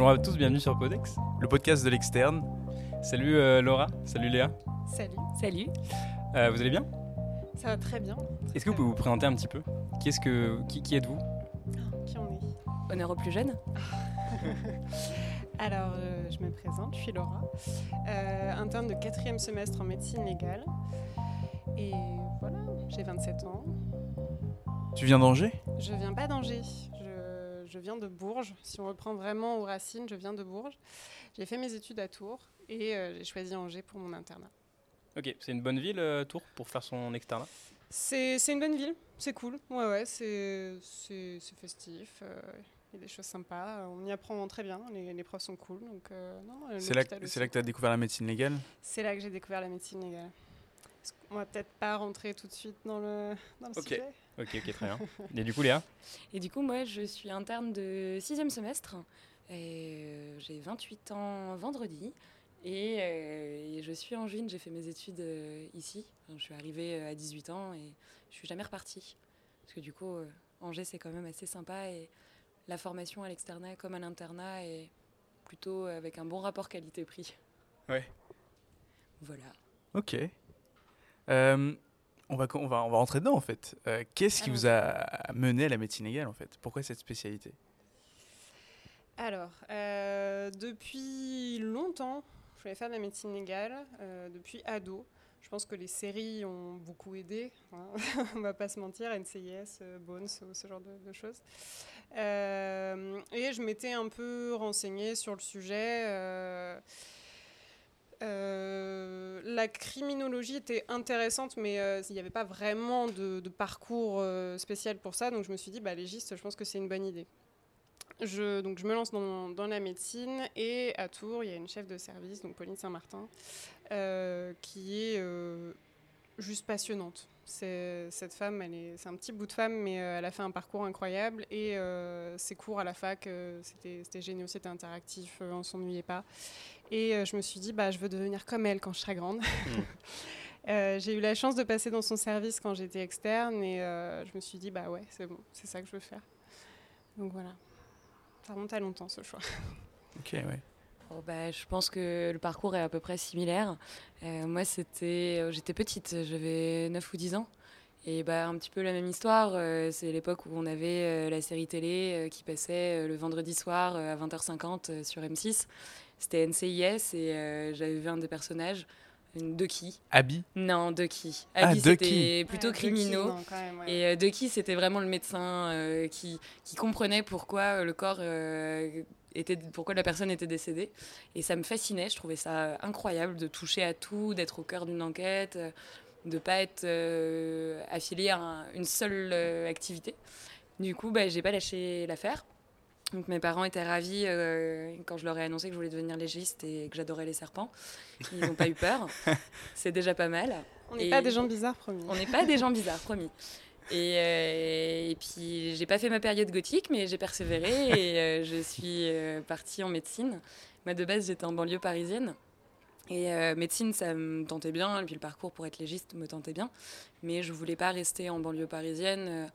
Bonjour à tous, bienvenue sur Podex, le podcast de l'externe. Salut euh, Laura, salut Léa. Salut. Salut. Euh, vous allez bien? Ça va très bien. Est-ce que vous pouvez vous présenter un petit peu? Qui, -ce que, qui, qui êtes-vous? Qui on est? Honneur aux plus jeunes. Alors, euh, je me présente, je suis Laura, euh, interne de quatrième semestre en médecine légale. Et voilà, j'ai 27 ans. Tu viens d'Angers? Je viens pas d'Angers, je, je viens de Bourges. Si on reprend vraiment aux racines, je viens de Bourges. J'ai fait mes études à Tours et euh, j'ai choisi Angers pour mon internat. Ok, c'est une bonne ville, euh, Tours, pour faire son externat? C'est c'est une bonne ville, c'est cool. Ouais, ouais, c'est c'est- c'est festif. euh, Il y a des choses sympas, on y apprend très bien, les, les profs sont cool. Donc, euh, C'est là, que- aussi. c'est là que tu as découvert la médecine légale? C'est là que j'ai découvert la médecine légale. Qu'on va peut-être pas rentrer tout de suite dans le, dans le sujet Ok, ok, très bien. Et du coup, Léa? Et du coup, moi, je suis interne de sixième semestre. Et euh, j'ai 28 ans vendredi. Et, euh, et je suis angevine, j'ai fait mes études euh, ici. Enfin, je suis arrivée à 18 ans et je suis jamais repartie. Parce que du coup, Angers, c'est quand même assez sympa. Et la formation à l'externat comme à l'internat est plutôt avec un bon rapport qualité-prix. Ouais. Voilà. Ok. On, va, on, va, on va rentrer dedans en fait. Euh, Qu'est-ce qui vous a mené à la médecine légale en fait? Pourquoi cette spécialité? Alors, euh, depuis longtemps, je voulais faire de la médecine légale, euh, depuis ado. Je pense que les séries ont beaucoup aidé, hein. on va pas se mentir, NCIS, euh, Bones, ce genre de, de choses. Et je m'étais un peu renseignée sur le sujet. Euh, la criminologie était intéressante, mais euh, il n'y avait pas vraiment de, parcours euh, spécial pour ça. Donc je me suis dit, bah, légiste, je pense que c'est une bonne idée. Je, donc je me lance dans, la médecine et à Tours, il y a une chef de service, donc Pauline Saint-Martin, qui est juste passionnante. Cette femme, c'est un petit bout de femme, mais elle a fait un parcours incroyable et ses cours à la fac, c'était, c'était génial, c'était interactif, euh, on s'ennuyait pas. Et euh, je me suis dit, bah, je veux devenir comme elle quand je serai grande. Euh, j'ai eu la chance de passer dans son service quand j'étais externe et euh, je me suis dit, bah ouais, c'est bon, c'est ça que je veux faire. Donc voilà. Ça remonte à longtemps ce choix. Ok, ouais. Oh, bah, je pense que le parcours est à peu près similaire. Euh, moi, c'était, j'étais petite, j'avais 9 ou 10 ans. Et bah, un petit peu la même histoire. euh, c'est l'époque où on avait euh, la série télé euh, qui passait euh, le vendredi soir euh, à 20h50 euh, sur M6. C'était NCIS et euh, j'avais vu un des personnages, une Ducky. Abby Non, Ducky. Ah, Abby, Ducky. c'était plutôt Ouais, criminaux. Ducky, non, quand même, ouais. Et euh, Ducky, c'était vraiment le médecin euh, qui, qui comprenait pourquoi euh, le corps euh, était, pourquoi la personne était décédée. Et ça me fascinait. Je trouvais ça incroyable de toucher à tout, d'être au cœur d'une enquête, de pas être euh, affilié à un- une seule euh, activité. Du coup, bah, j'ai pas lâché l'affaire. Donc mes parents étaient ravis euh, quand je leur ai annoncé que je voulais devenir légiste et que j'adorais les serpents. Ils n'ont pas eu peur. C'est déjà pas mal. On n'est pas des gens bizarres, promis. On n'est pas des gens bizarres, promis. Et, euh, et puis, j'ai pas fait ma période gothique, mais j'ai persévéré et euh, je suis euh, partie en médecine. Moi, de base, j'étais en banlieue parisienne. Et euh, médecine, ça me tentait bien, et puis le parcours pour être légiste me tentait bien. Mais je voulais pas rester en banlieue parisienne.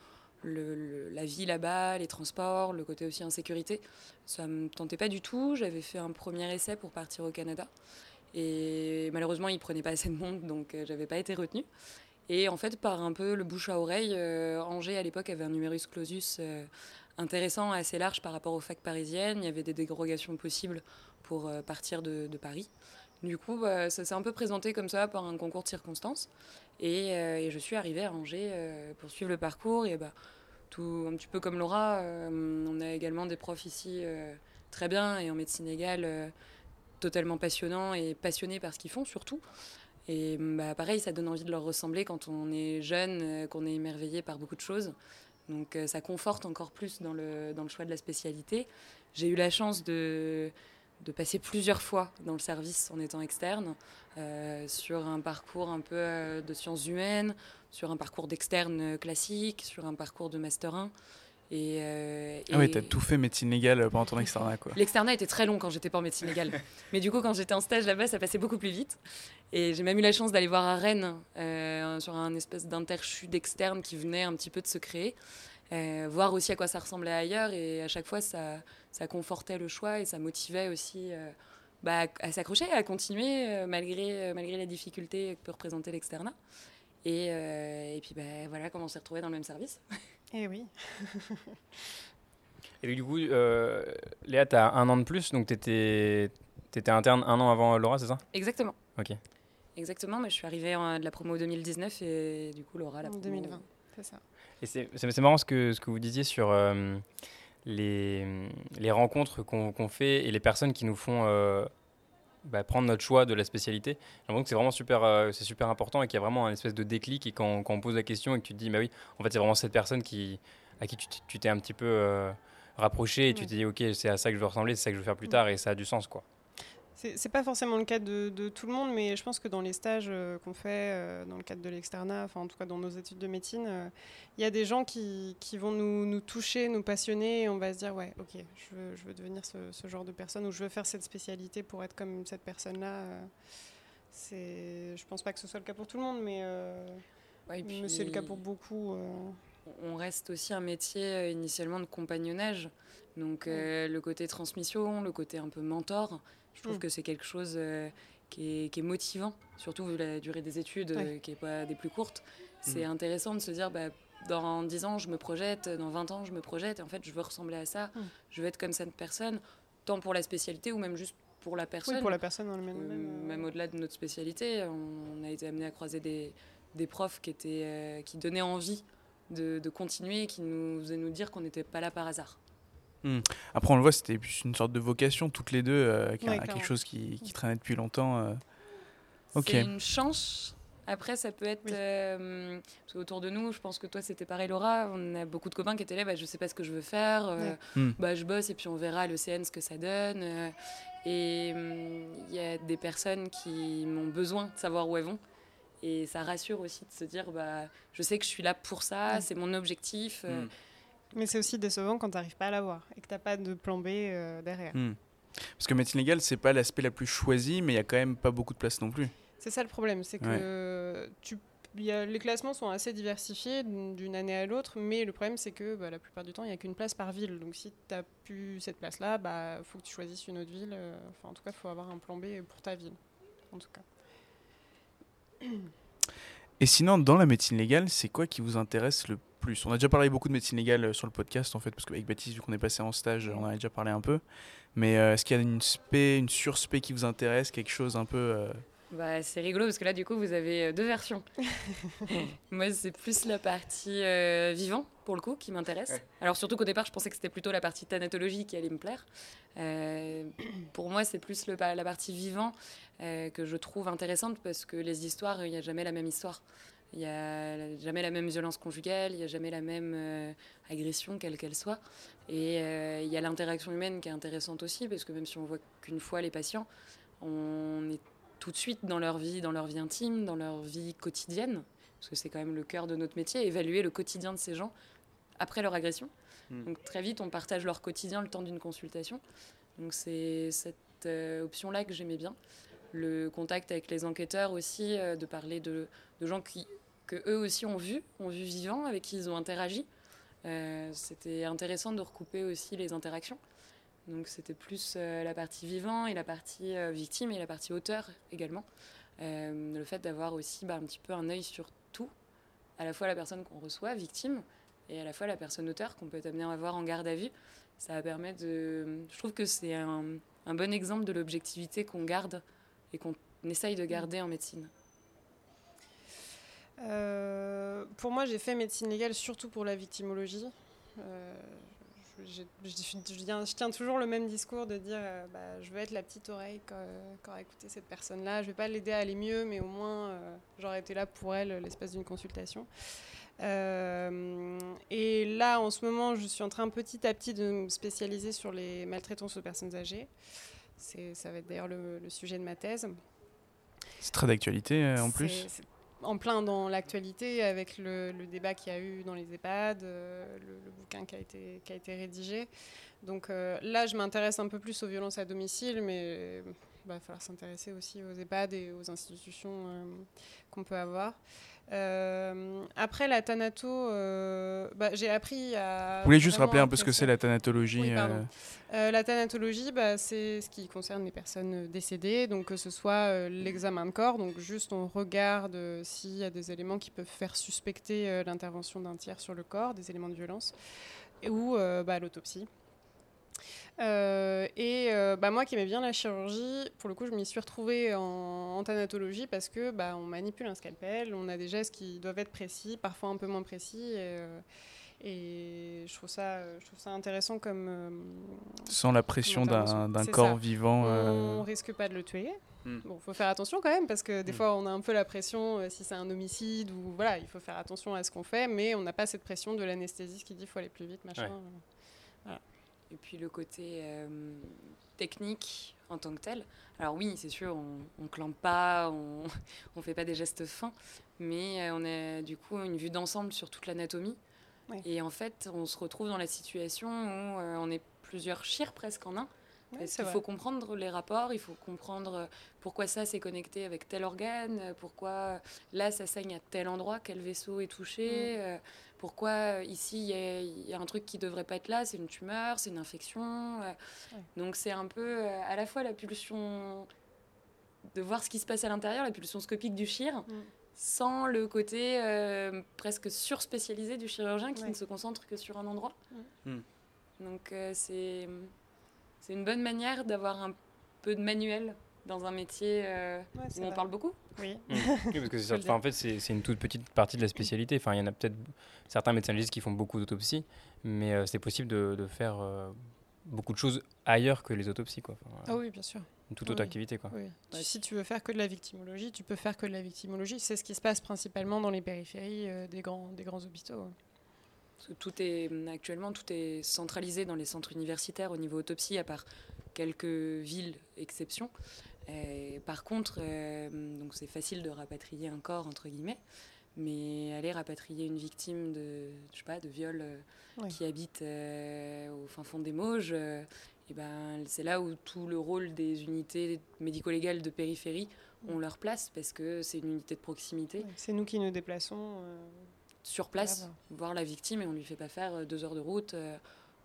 La vie là-bas, les transports, le côté aussi insécurité, ça me tentait pas du tout. J'avais fait un premier essai pour partir au Canada. Et malheureusement, ils prenaient pas assez de monde, donc euh, j'avais pas été retenue. Et en fait, par un peu le bouche à oreille, euh, Angers à l'époque avait un numerus clausus euh, intéressant, assez large par rapport aux facs parisiennes. Il y avait des dérogations possibles pour partir de, Paris. Du coup, bah, ça s'est un peu présenté comme ça par un concours de circonstances. Et, et je suis arrivée à Angers pour suivre le parcours. Et bah, un petit peu comme Laura, euh, on a également des profs ici euh, très bien et en médecine égale euh, totalement passionnants et passionnés par ce qu'ils font surtout. Et bah, pareil, ça donne envie de leur ressembler quand on est jeune, qu'on est émerveillé par beaucoup de choses. Donc ça conforte encore plus dans le, dans le choix de la spécialité. J'ai eu la chance de, de passer plusieurs fois dans le service en étant externe, sur un parcours un peu de sciences humaines, sur un parcours d'externe euh, classique, sur un parcours de Master 1. Et, euh, Ah et- t'as tout fait médecine légale pendant ton externat quoi. L'externat était très long quand j'étais pas en médecine légale. Mais du coup, quand j'étais en stage là-bas, ça passait beaucoup plus vite. Et j'ai même eu la chance d'aller voir à Rennes, euh, sur un espèce d'interchu d'externe qui venait un petit peu de se créer. Euh, voir aussi à quoi ça ressemblait ailleurs. Et à chaque fois, ça, ça confortait le choix et ça motivait aussi bah, à s'accrocher, à continuer malgré, malgré les difficultés que peut représenter l'externat. Et, et, puis bah, voilà comment on s'est retrouvés dans le même service. Et eh oui. et du coup, Léa, tu as un an de plus, donc tu étais, étais interne un an avant Laura, c'est ça? Exactement. Ok. Exactement, mais je suis arrivée en, de la promo 2019 et du coup Laura la promo 2020, c'est ça. Et c'est marrant ce que, ce que vous disiez sur euh, les, les rencontres qu'on fait et les personnes qui nous font euh, bah, prendre notre choix de la spécialité. J'ai l'impression que c'est vraiment super, euh, c'est super important et qu'il y a vraiment un espèce de déclic et quand, quand, on pose la question et que tu te dis, bah oui, en fait c'est vraiment cette personne qui, à qui tu t'es un petit peu rapproché et tu te dis, ok, c'est à ça que je veux ressembler, c'est ça que je veux faire plus tard et ça a du sens quoi. C'est pas forcément le cas de, tout le monde, mais je pense que dans les stages euh, qu'on fait, euh, dans le cadre de l'externat, enfin en tout cas dans nos études de médecine, euh, il y a des gens qui, qui vont nous, nous, toucher, nous passionner, et on va se dire ouais, ok, je veux, je veux devenir ce, genre de personne ou je veux faire cette spécialité pour être comme cette personne-là. c'est, je pense pas que ce soit le cas pour tout le monde, mais, mais c'est le cas pour beaucoup. On reste aussi un métier initialement de compagnonnage, donc le côté transmission, le côté un peu mentor. Je trouve mm. que c'est quelque chose euh, qui, est, motivant, surtout vu la durée des études, euh, qui n'est pas des plus courtes. C'est mm. intéressant de se dire, bah, dans 10 ans, je me projette, dans 20 ans, je me projette, et en fait, je veux ressembler à ça, mm. je veux être comme cette personne, tant pour la spécialité ou même juste pour la personne. Oui, pour la personne dans le même. Euh, même, au-delà de notre spécialité, on, a été amené à croiser des, des profs qui, étaient, qui donnaient envie de, de continuer, qui nous faisaient nous dire qu'on n'était pas là par hasard. Hmm. Après, on le voit, c'était une sorte de vocation, toutes les deux, euh, quelque chose qui, traînait depuis longtemps. Euh. C'est une chance. Après, ça peut être. Euh, autour de nous, je pense que toi, c'était pareil, Laura. On a beaucoup de copains qui étaient là, bah, je sais pas ce que je veux faire. Hmm. bah, je bosse et puis on verra à l'OCN ce que ça donne. et hmm, il y a des personnes qui m'ont besoin de savoir où elles vont. Et ça rassure aussi de se dire, bah, je sais que je suis là pour ça, c'est mon objectif. Mais c'est aussi décevant quand tu n'arrives pas à l'avoir et que tu n'as pas de plan B euh, derrière. Hmm. Parce que médecine légale, c'est pas l'aspect la plus choisi, mais il y a quand même pas beaucoup de place non plus. C'est ça le problème, c'est que tu, y a, les classements sont assez diversifiés d'une année à l'autre, mais le problème c'est que bah, la plupart du temps, il n'y a qu'une place par ville. Donc si tu n'as plus cette place-là, il bah, faut que tu choisisses une autre ville. Euh, enfin, en tout cas, il faut avoir un plan B pour ta ville. En tout cas. Et sinon, dans la médecine légale, c'est quoi qui vous intéresse le on a déjà parlé beaucoup de médecine légale euh, sur le podcast, en fait, parce qu'avec Baptiste, vu qu'on est passé en stage, on en a déjà parlé un peu. Mais euh, est-ce qu'il y a une spé, une surspé qui vous intéresse, quelque chose un peu. Euh, bah, c'est rigolo parce que là, du coup, vous avez deux versions. Moi, c'est plus la partie vivant, pour le coup, qui m'intéresse. Alors, surtout qu'au départ, je pensais que c'était plutôt la partie thanatologie qui allait me plaire. pour moi, c'est plus le, la partie vivant que je trouve intéressante parce que les histoires, il n'y a jamais la même histoire. Il n'y a jamais la même violence conjugale, il n'y a jamais la même euh, agression, quelle qu'elle soit. Et euh, il y a l'interaction humaine qui est intéressante aussi, parce que même si on voit qu'une fois les patients, on est tout de suite dans leur vie, dans leur vie intime, dans leur vie quotidienne, parce que c'est quand même le cœur de notre métier, évaluer le quotidien de ces gens après leur agression. Hmm. Donc très vite, on partage leur quotidien le temps d'une consultation. Donc c'est cette euh, option-là que j'aimais bien. Le contact avec les enquêteurs aussi, de parler de, de gens qui que eux aussi ont vu, ont vu vivant, avec qui ils ont interagi. Euh, c'était intéressant de recouper aussi les interactions. Donc c'était plus euh, la partie vivant et la partie euh, victime et la partie auteur également. le fait d'avoir aussi bah, un petit peu un œil sur tout, à la fois la personne qu'on reçoit, victime, et à la fois la personne auteur qu'on peut amené à voir en garde à vue. Ça permet de... Je trouve que c'est un, un bon exemple de l'objectivité qu'on garde et qu'on essaye de garder en médecine. Euh, pour moi, j'ai fait médecine légale surtout pour la victimologie. Euh, je, je, tiens toujours le même discours de dire euh, bah, je veux être la petite oreille quand, quand écouter cette personne-là. Je vais pas l'aider à aller mieux, mais au moins j'aurais été là pour elle l'espace d'une consultation. et là, en ce moment, je suis en train petit à petit de me spécialiser sur les maltraitances aux personnes âgées. Ça va être d'ailleurs le, le, sujet de ma thèse. C'est très d'actualité en plus en plein dans l'actualité avec le, débat qu'il y a eu dans les EHPAD, euh, le, bouquin qui a été, rédigé. Donc euh, là, je m'intéresse un peu plus aux violences à domicile, mais il va falloir s'intéresser aussi aux EHPAD et aux institutions qu'on peut avoir. Euh, après la thanato, euh, bah, j'ai appris à. Vous voulez juste rappeler un peu ce que c'est la thanatologie euh La thanatologie, bah, c'est ce qui concerne les personnes décédées, donc que ce soit l'examen de corps, donc juste on regarde s'il y a des éléments qui peuvent faire suspecter l'intervention d'un tiers sur le corps, des éléments de violence, ou bah, l'autopsie. Euh, et euh, bah, moi qui aimais bien la chirurgie, pour le coup, je m'y suis retrouvée en, thanatologie parce que bah, on manipule un scalpel, on a des gestes qui doivent être précis, parfois un peu moins précis. Et, euh, je, trouve ça, je trouve ça intéressant comme. Sans la pression d'un corps vivant. On risque pas de le tuer. Hmm. Bon, faut faire attention quand même parce que des hmm. fois on a un peu la pression si c'est un homicide ou voilà, il faut faire attention à ce qu'on fait, mais on n'a pas cette pression de l'anesthésiste qui dit faut aller plus vite, machin. Et puis le côté euh, technique en tant que tel. Alors oui, c'est sûr, on ne clampe pas, on ne fait pas des gestes fins, mais euh, on a du coup une vue d'ensemble sur toute l'anatomie. Et en fait, on se retrouve dans la situation où euh, on est plusieurs chires presque en un. Parce qu'il faut comprendre les rapports, il faut comprendre pourquoi ça s'est connecté avec tel organe, pourquoi là ça saigne à tel endroit, quel vaisseau est touché. Mm pourquoi euh, ici il y, a un truc qui devrait pas être là, c'est une tumeur, c'est une infection. Euh. Donc c'est un peu euh, à la fois la pulsion de voir ce qui se passe à l'intérieur, la pulsion scopique du chir, mm. sans le côté presque surspécialisé du chirurgien qui ne se concentre que sur un endroit. Mm. Donc c'est c'est une bonne manière d'avoir un peu de manuel dans un métier euh, où on parle beaucoup Oui. Mmh. oui parce que c'est en fait, c'est une toute petite partie de la spécialité. Enfin, il y en a peut-être certains médecins légistes qui font beaucoup d'autopsies, mais euh, c'est possible de, de faire euh, beaucoup de choses ailleurs que les autopsies. Quoi. ah oui, bien sûr. Une toute autre activité. Quoi. Oui. Si tu veux faire que de la victimologie, tu peux faire que de la victimologie. C'est ce qui se passe principalement dans les périphéries des, grands, des grands hôpitaux. Parce que tout est, actuellement, tout est centralisé dans les centres universitaires au niveau autopsie, à part quelques villes exceptions par contre, euh, donc c'est facile de rapatrier un corps entre guillemets, mais aller rapatrier une victime de, je sais pas, de viol euh, qui habite euh, au fin fond des Mauges, et ben c'est là où tout le rôle des unités médico-légales de périphérie ont leur place parce que c'est une unité de proximité. c'est nous qui nous déplaçons sur place, voir la victime et on lui fait pas faire deux heures de route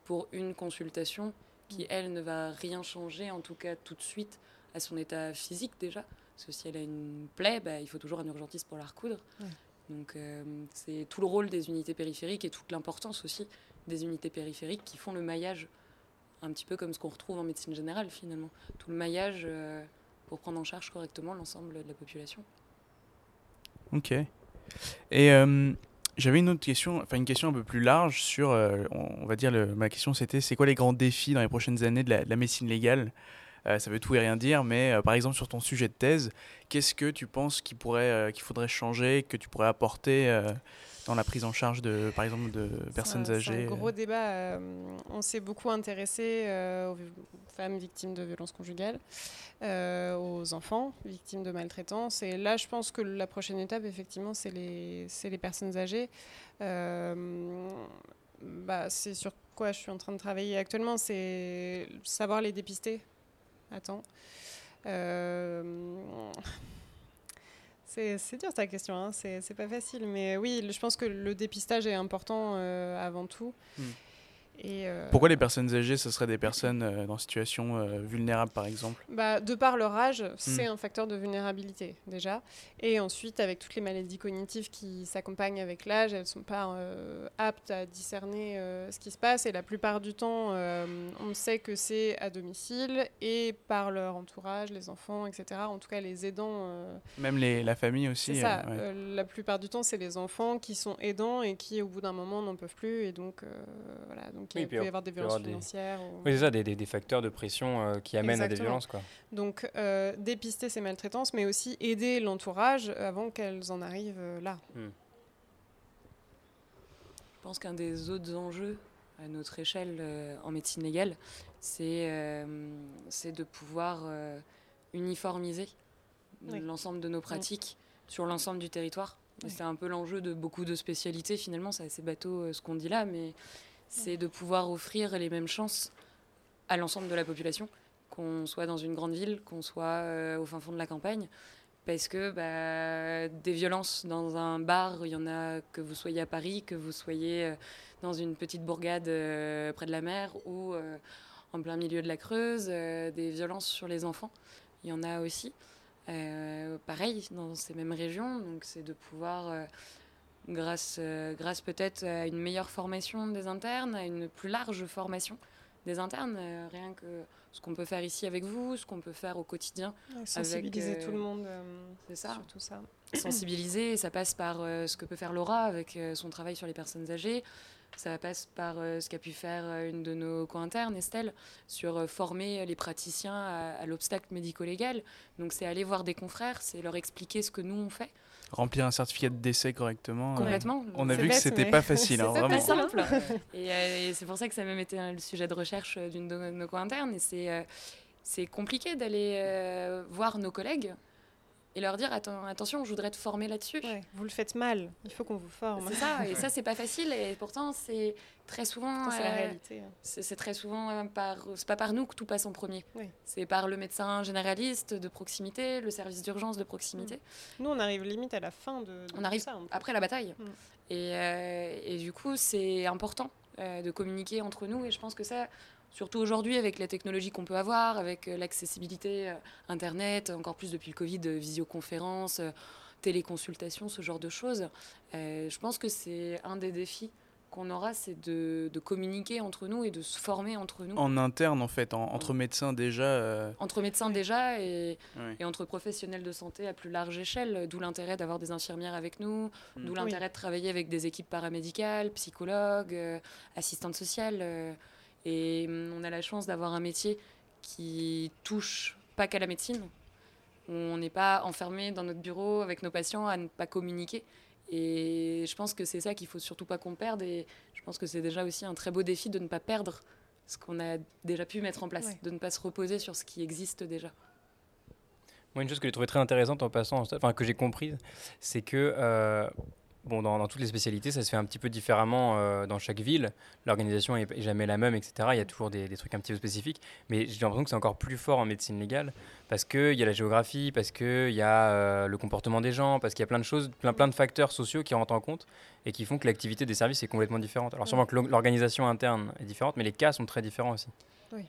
pour une consultation qui elle ne va rien changer en tout cas tout de suite à son état physique déjà. Parce que si elle a une plaie, bah, il faut toujours un urgentiste pour la recoudre. Donc euh, c'est tout le rôle des unités périphériques et toute l'importance aussi des unités périphériques qui font le maillage, un petit peu comme ce qu'on retrouve en médecine générale finalement. Tout le maillage euh, pour prendre en charge correctement l'ensemble de la population. Ok. Et euh, j'avais une autre question, enfin une question un peu plus large sur, on, va dire, le, ma question c'était c'est quoi les grands défis dans les prochaines années de la médecine légale? Euh, ça veut tout et rien dire, mais euh, par exemple sur ton sujet de thèse, qu'est-ce que tu penses qu'il pourrait, euh, qu'il faudrait changer, que tu pourrais apporter dans la prise en charge de, par exemple, de personnes âgées C'est un gros débat. on s'est beaucoup intéressé aux femmes victimes de violences conjugales, aux enfants victimes de maltraitance. Et là, je pense que la prochaine étape, effectivement, c'est les, les personnes âgées. bah, c'est sur quoi je suis en train de travailler actuellement, c'est savoir les dépister Attends. Euh, c'est dur ta question, hein. c'est pas facile. Mais oui, je pense que le dépistage est important euh, avant tout. Euh, Pourquoi les personnes âgées, ce seraient des personnes euh, dans situation euh, vulnérable, par exemple? Bah, De par leur âge, c'est hmm. un facteur de vulnérabilité, déjà. Et ensuite, avec toutes les maladies cognitives qui s'accompagnent avec l'âge, elles ne sont pas aptes à discerner ce qui se passe. Et la plupart du temps, on sait que c'est à domicile et par leur entourage, les enfants, etc. En tout cas, les aidants. Même les, la famille aussi. C'est la plupart du temps, c'est les enfants qui sont aidants et qui, au bout d'un moment, n'en peuvent plus. Et donc, voilà. Donc, il peut y avoir des violences financières. Oui, c'est ça, des, des, facteurs de pression euh, qui amènent à des violences. Quoi. Donc, euh, dépister ces maltraitances, mais aussi aider l'entourage avant qu'elles en arrivent euh, là. Hmm. Je pense qu'un des autres enjeux à notre échelle en médecine légale, c'est c'est de pouvoir uniformiser l'ensemble de nos pratiques sur l'ensemble du territoire. C'est un peu l'enjeu de beaucoup de spécialités finalement, c'est assez bateau ce qu'on dit là, mais c'est de pouvoir offrir les mêmes chances à l'ensemble de la population, qu'on soit dans une grande ville, qu'on soit au fin fond de la campagne. Parce que bah, des violences dans un bar, il y en a que vous soyez à Paris, que vous soyez dans une petite bourgade près de la mer ou en plein milieu de la Creuse, des violences sur les enfants, il y en a aussi. pareil, dans ces mêmes régions, donc c'est de pouvoir grâce, euh, grâce peut-être à une meilleure formation des internes, à une plus large formation des internes, euh, rien que ce qu'on peut faire ici avec vous, ce qu'on peut faire au quotidien. sensibiliser avec, tout le monde c'est ça. sur tout ça. Sensibiliser, ça passe par ce que peut faire Laura avec son travail sur les personnes âgées. Ça passe par ce qu'a pu faire une de nos co-internes, Estelle, sur former les praticiens à, à l'obstacle médico-légal. Donc c'est aller voir des confrères, c'est leur expliquer ce que nous on fait remplir un certificat de décès correctement. Euh, Complètement. on a vu que c'était pas facile, hein, c'est vraiment. pas simple. Euh, et, c'est pour ça que ça a même été le sujet de recherche d'une de nos co-internes. Et c'est, euh, c'est compliqué d'aller voir nos collègues et leur dire attention, je voudrais te former là-dessus. vous le faites mal, il faut qu'on vous forme. C'est ça, et ça c'est pas facile et pourtant c'est très souvent. C'est la réalité. Hein. C'est très souvent par, c'est pas par nous que tout passe en premier. C'est par le médecin généraliste de proximité, le service d'urgence de proximité. Mm. Nous on arrive limite à la fin de. on arrive après la bataille. Mm. Et, euh, et, du coup c'est important euh, de communiquer entre nous et je pense que ça surtout aujourd'hui avec la technologie qu'on peut avoir, avec euh, l'accessibilité euh, Internet, encore plus depuis le Covid, euh, visioconférence, téléconsultation, ce genre de choses. je pense que c'est un des défis qu'on aura, c'est de, communiquer entre nous et de se former entre nous. En interne, en fait, entre médecins déjà. Entre médecins déjà et, et, entre professionnels de santé à plus large échelle, d'où l'intérêt d'avoir des infirmières avec nous, mm. d'où l'intérêt de travailler avec des équipes paramédicales, psychologues, assistantes sociales. Et hum, on a la chance d'avoir un métier qui touche pas qu'à la médecine. On n'est pas enfermé dans notre bureau avec nos patients à ne pas communiquer. Et je pense que c'est ça qu'il faut surtout pas qu'on perde. Et je pense que c'est déjà aussi un très beau défi de ne pas perdre ce qu'on a déjà pu mettre en place, de ne pas se reposer sur ce qui existe déjà. Moi, une chose que j'ai trouvé très intéressante en passant, enfin que j'ai comprise, c'est que euh, Bon, dans, toutes les spécialités, ça se fait un petit peu différemment euh, dans chaque ville. L'organisation n'est jamais la même, etc. Il y a toujours des, trucs un petit peu spécifiques. Mais j'ai l'impression que c'est encore plus fort en médecine légale parce qu'il y a la géographie, parce qu'il y a euh, le comportement des gens, parce qu'il y a plein de choses, plein, plein de facteurs sociaux qui rentrent en compte et qui font que l'activité des services est complètement différente. Alors, sûrement que l'organisation interne est différente, mais les cas sont très différents aussi. Oui.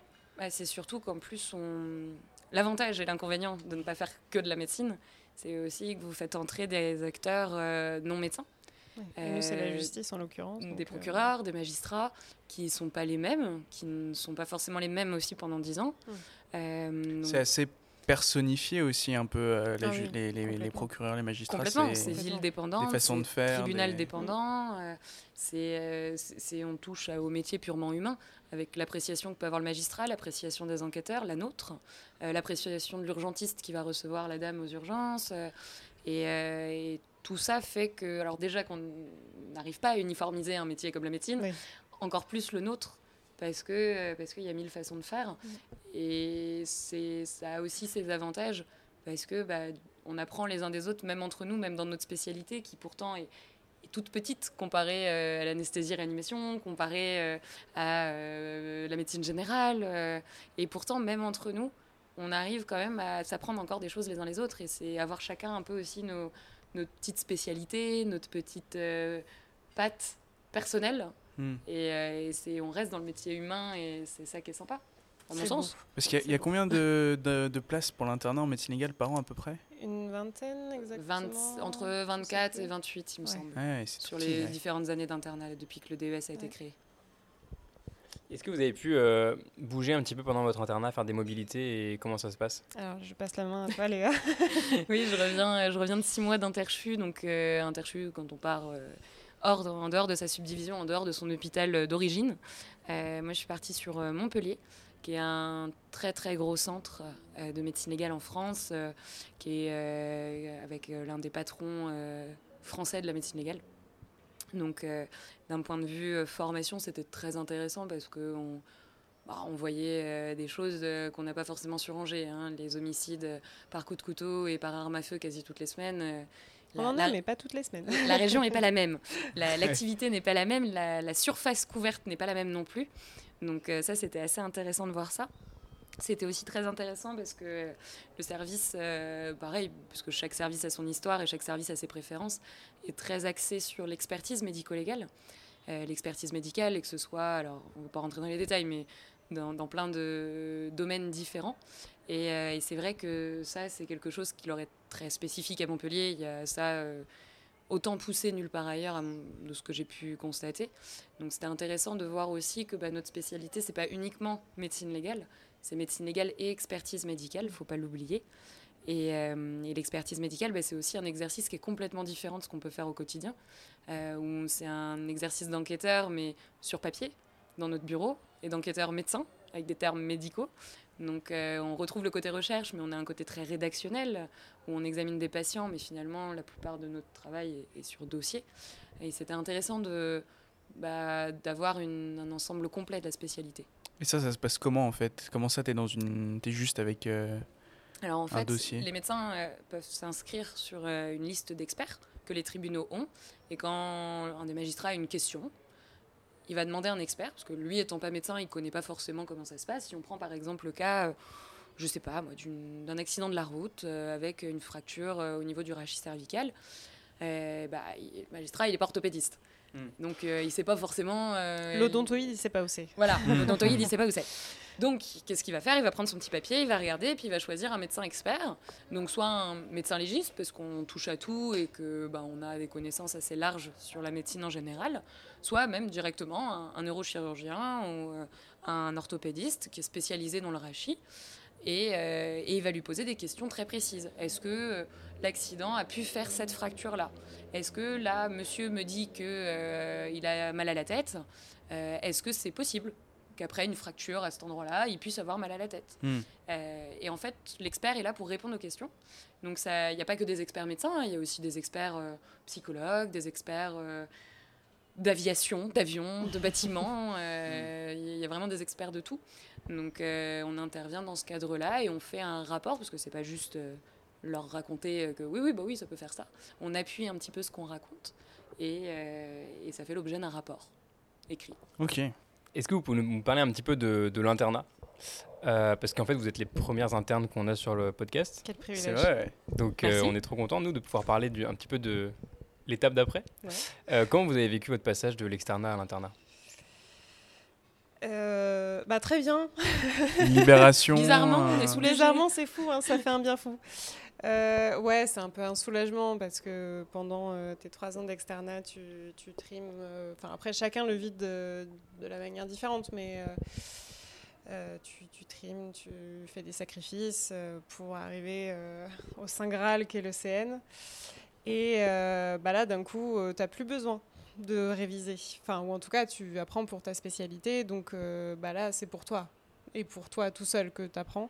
c'est surtout qu'en plus, on... l'avantage et l'inconvénient de ne pas faire que de la médecine, c'est aussi que vous faites entrer des acteurs euh, non médecins. c'est la euh, justice en l'occurrence. Des euh, procureurs, des magistrats, qui ne sont pas les mêmes, qui ne sont pas forcément les mêmes aussi pendant dix ans. c'est assez personnifié aussi un peu ah les, les, les, procureurs, les magistrats. Complètement, c'est ville dépendante, des façons de faire, tribunal dépendant, c'est on touche au métier purement humain avec l'appréciation que peut avoir le magistrat, l'appréciation des enquêteurs, la nôtre, euh, l'appréciation de l'urgentiste qui va recevoir la dame aux urgences. Euh, euh, et, tout ça fait que, alors déjà qu'on n'arrive pas à uniformiser un métier comme la médecine, encore plus le nôtre, parce que parce qu'il y a mille façons de faire. Et c'est ça a aussi ses avantages, parce que bah, on apprend les uns des autres, même entre nous, même dans notre spécialité, qui pourtant est, toute petite comparée euh, à l'anesthésie-réanimation, comparée euh, à euh, la médecine générale. et pourtant, même entre nous, on arrive quand même à s'apprendre encore des choses les uns les autres. Et c'est avoir chacun un peu aussi nos, nos petites spécialités, notre petite patte personnelle. Hmm. Et, c'est, on reste dans le métier humain et c'est ça qui est sympa à mon sens. Parce qu'il y, a, combien de, de, places pour l'internat en médecine légale par an à peu près? Une vingtaine exactement. entre 24 et 28, il me semble. sur les différentes années d'internat depuis que le DES a été créé. Est-ce que vous avez pu euh, bouger un petit peu pendant votre internat, faire des mobilités et comment ça se passe? Alors, je passe la main à toi, Léa. oui, je reviens, je reviens de six mois d'Interchu. Donc, euh, Interchu, quand on part euh, en dehors de sa subdivision, en dehors de son hôpital d'origine. moi, je suis partie sur Montpellier qui est un très très gros centre euh, de médecine légale en France, euh, qui est euh, avec l'un des patrons français de la médecine légale. Donc, d'un point de vue formation, c'était très intéressant parce qu'on bah, voyait des choses qu'on n'a pas forcément surrangées. Hein. les homicides par coup de couteau et par arme à feu quasi toutes les semaines. On en a, mais pas toutes les semaines. La région n'est pas la même. L'activité n'est pas la même. La, la surface couverte n'est pas la même non plus. Donc euh, ça, c'était assez intéressant de voir ça. C'était aussi très intéressant parce que le service, euh, pareil, parce que chaque service a son histoire et chaque service a ses préférences, est très axé sur l'expertise médico-légale. Euh, l'expertise médicale, et que ce soit, alors on ne va pas rentrer dans les détails, mais dans, dans plein de domaines différents. Et, euh, et c'est vrai que ça, c'est quelque chose qui leur est très spécifique à Montpellier. Il y a ça euh, autant poussé nulle part ailleurs de ce que j'ai pu constater. Donc c'était intéressant de voir aussi que bah, notre spécialité, c'est pas uniquement médecine légale, c'est médecine légale et expertise médicale, faut pas l'oublier. Et, euh, l'expertise médicale, bah, c'est aussi un exercice qui est complètement différent de ce qu'on peut faire au quotidien, euh, où c'est un exercice d'enquêteur, mais sur papier, dans notre bureau, et d'enquêteur médecin, avec des termes médicaux. Donc euh, on retrouve le côté recherche, mais on a un côté très rédactionnel, où on examine des patients, mais finalement la plupart de notre travail est, est sur dossier. Et c'était intéressant de bah, d'avoir une- un ensemble complet de la spécialité. Et ça, ça se passe comment en fait? Comment ça, t'es dans une, t'es juste avec euh, Alors en Un fait, dossier? les médecins euh, peuvent s'inscrire sur euh, une liste d'experts que les tribunaux ont. Et quand un des magistrats a une question, il va demander à un expert, parce que lui étant pas médecin, il connaît pas forcément comment ça se passe. Si on prend par exemple le cas, euh, je sais pas, moi, d'un accident de la route euh, avec une fracture euh, au niveau du rachis cervical, euh, bah, il- le magistrat, il est pas orthopédiste. Mm. Donc euh, il sait pas forcément. euh, L'odontoïde, il sait pas où c'est. voilà, l'odontoïde, il sait pas où c'est. Donc, qu'est-ce qu'il va faire? Il va prendre son petit papier, il va regarder, puis il va choisir un médecin expert. Donc, soit un médecin légiste, parce qu'on touche à tout et que bah, on a des connaissances assez larges sur la médecine en général, soit même directement un, neurochirurgien ou euh, un orthopédiste qui est spécialisé dans le rachis. Et, euh, et il va lui poser des questions très précises. Est-ce que euh, l'accident a pu faire cette fracture-là? Est-ce que là, monsieur me dit qu'il a mal à la tête? Est-ce que c'est possible? Qu'après une fracture à cet endroit-là, il puisse avoir mal à la tête Hmm. Euh, Et en fait, l'expert est là pour répondre aux questions. Donc il n'y a pas que des experts médecins, hein, il y a aussi des experts euh, psychologues, des experts euh, d'aviation, d'avion, de bâtiments. euh, Il y a vraiment des experts de tout. Donc on intervient dans ce cadre-là et on fait un rapport, parce que c'est pas juste leur raconter que oui, oui, bah oui, ça peut faire ça. On appuie un petit peu ce qu'on raconte et, euh, et ça fait l'objet d'un rapport écrit. Ok. Est-ce que vous pouvez nous parler un petit peu de, de l'internat? Euh, Parce qu'en fait, vous êtes les premières internes qu'on a sur le podcast. Quel privilège. C'est vrai. Donc, euh, on est trop contents, nous, de pouvoir parler du- un petit peu de l'étape d'après. Ouais. Euh, comment vous avez vécu votre passage de l'externat à l'internat? Euh, bah, très bien. Libération. Bizarrement, on est euh, soulagés. Bizarrement, c'est fou, hein, ça fait un bien fou. Euh, ouais, c'est un peu un soulagement parce que pendant euh, tes trois ans d'externat, tu, trimes. euh, après, chacun le vit de, la manière différente, mais euh, tu, trimes, tu fais des sacrifices pour arriver au Saint Graal qu'est le CN. Et bah là, d'un coup, tu n'as plus besoin de réviser. Enfin, ou en tout cas, tu apprends pour ta spécialité. Donc bah là, c'est pour toi. Et pour toi tout seul que tu apprends.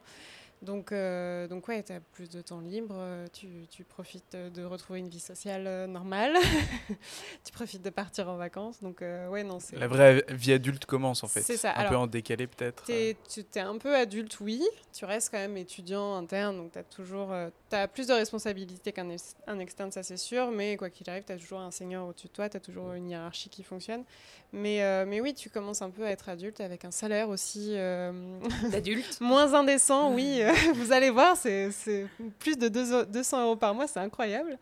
Donc, euh, donc ouais, tu as plus de temps libre, euh, tu, tu profites de retrouver une vie sociale euh, normale, tu profites de partir en vacances. Donc, euh, ouais, non, c'est. La vraie vie adulte commence en fait. C'est ça. Un peu en décalé peut-être. T'es, tu es un peu adulte, oui. Tu restes quand même étudiant interne, donc tu as toujours euh, t'as plus de responsabilités qu'un ex- un externe, ça c'est sûr. Mais quoi qu'il arrive, tu as toujours un senior au-dessus de toi, tu as toujours une hiérarchie qui fonctionne. Mais, euh, mais oui, tu commences un peu à être adulte avec un salaire aussi euh, D'adulte. moins indécent, oui. vous allez voir, c'est, c'est plus de deux- 200 euros par mois, c'est incroyable.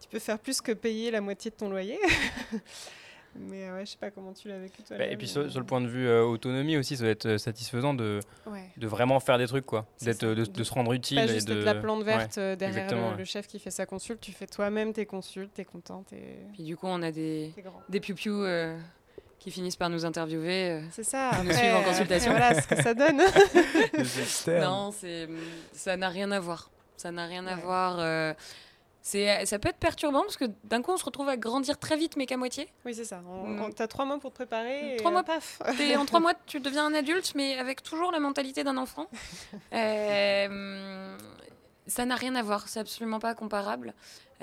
Tu peux faire plus que payer la moitié de ton loyer. Mais ouais, je sais pas comment tu l'as vécu toi. Bah, Et puis sur, sur le point de vue euh, autonomie aussi, ça doit être euh, satisfaisant de, Ouais. de vraiment faire des trucs, quoi. D'être, euh, de, de se rendre utile. Pas et juste de... être la plante verte derrière le, ouais. le chef qui fait sa consulte, tu fais toi-même tes consultes, t'es content, t'es Puis du coup, on a des, des euh, qui finissent par nous interviewer. euh. C'est ça. Nous après, suivre en consultation. Voilà ce que ça donne. Non, c'est ça n'a rien à voir. Ça n'a rien à voir. euh, c'est ça peut être perturbant parce que d'un coup on se retrouve à grandir très vite mais qu'à moitié. oui, c'est ça. On- Mm. on- T'as trois mois pour te préparer. Trois mois. paf. T'es- en trois mois tu deviens un adulte mais avec toujours la mentalité d'un enfant. Euh, ça n'a rien à voir. C'est absolument pas comparable.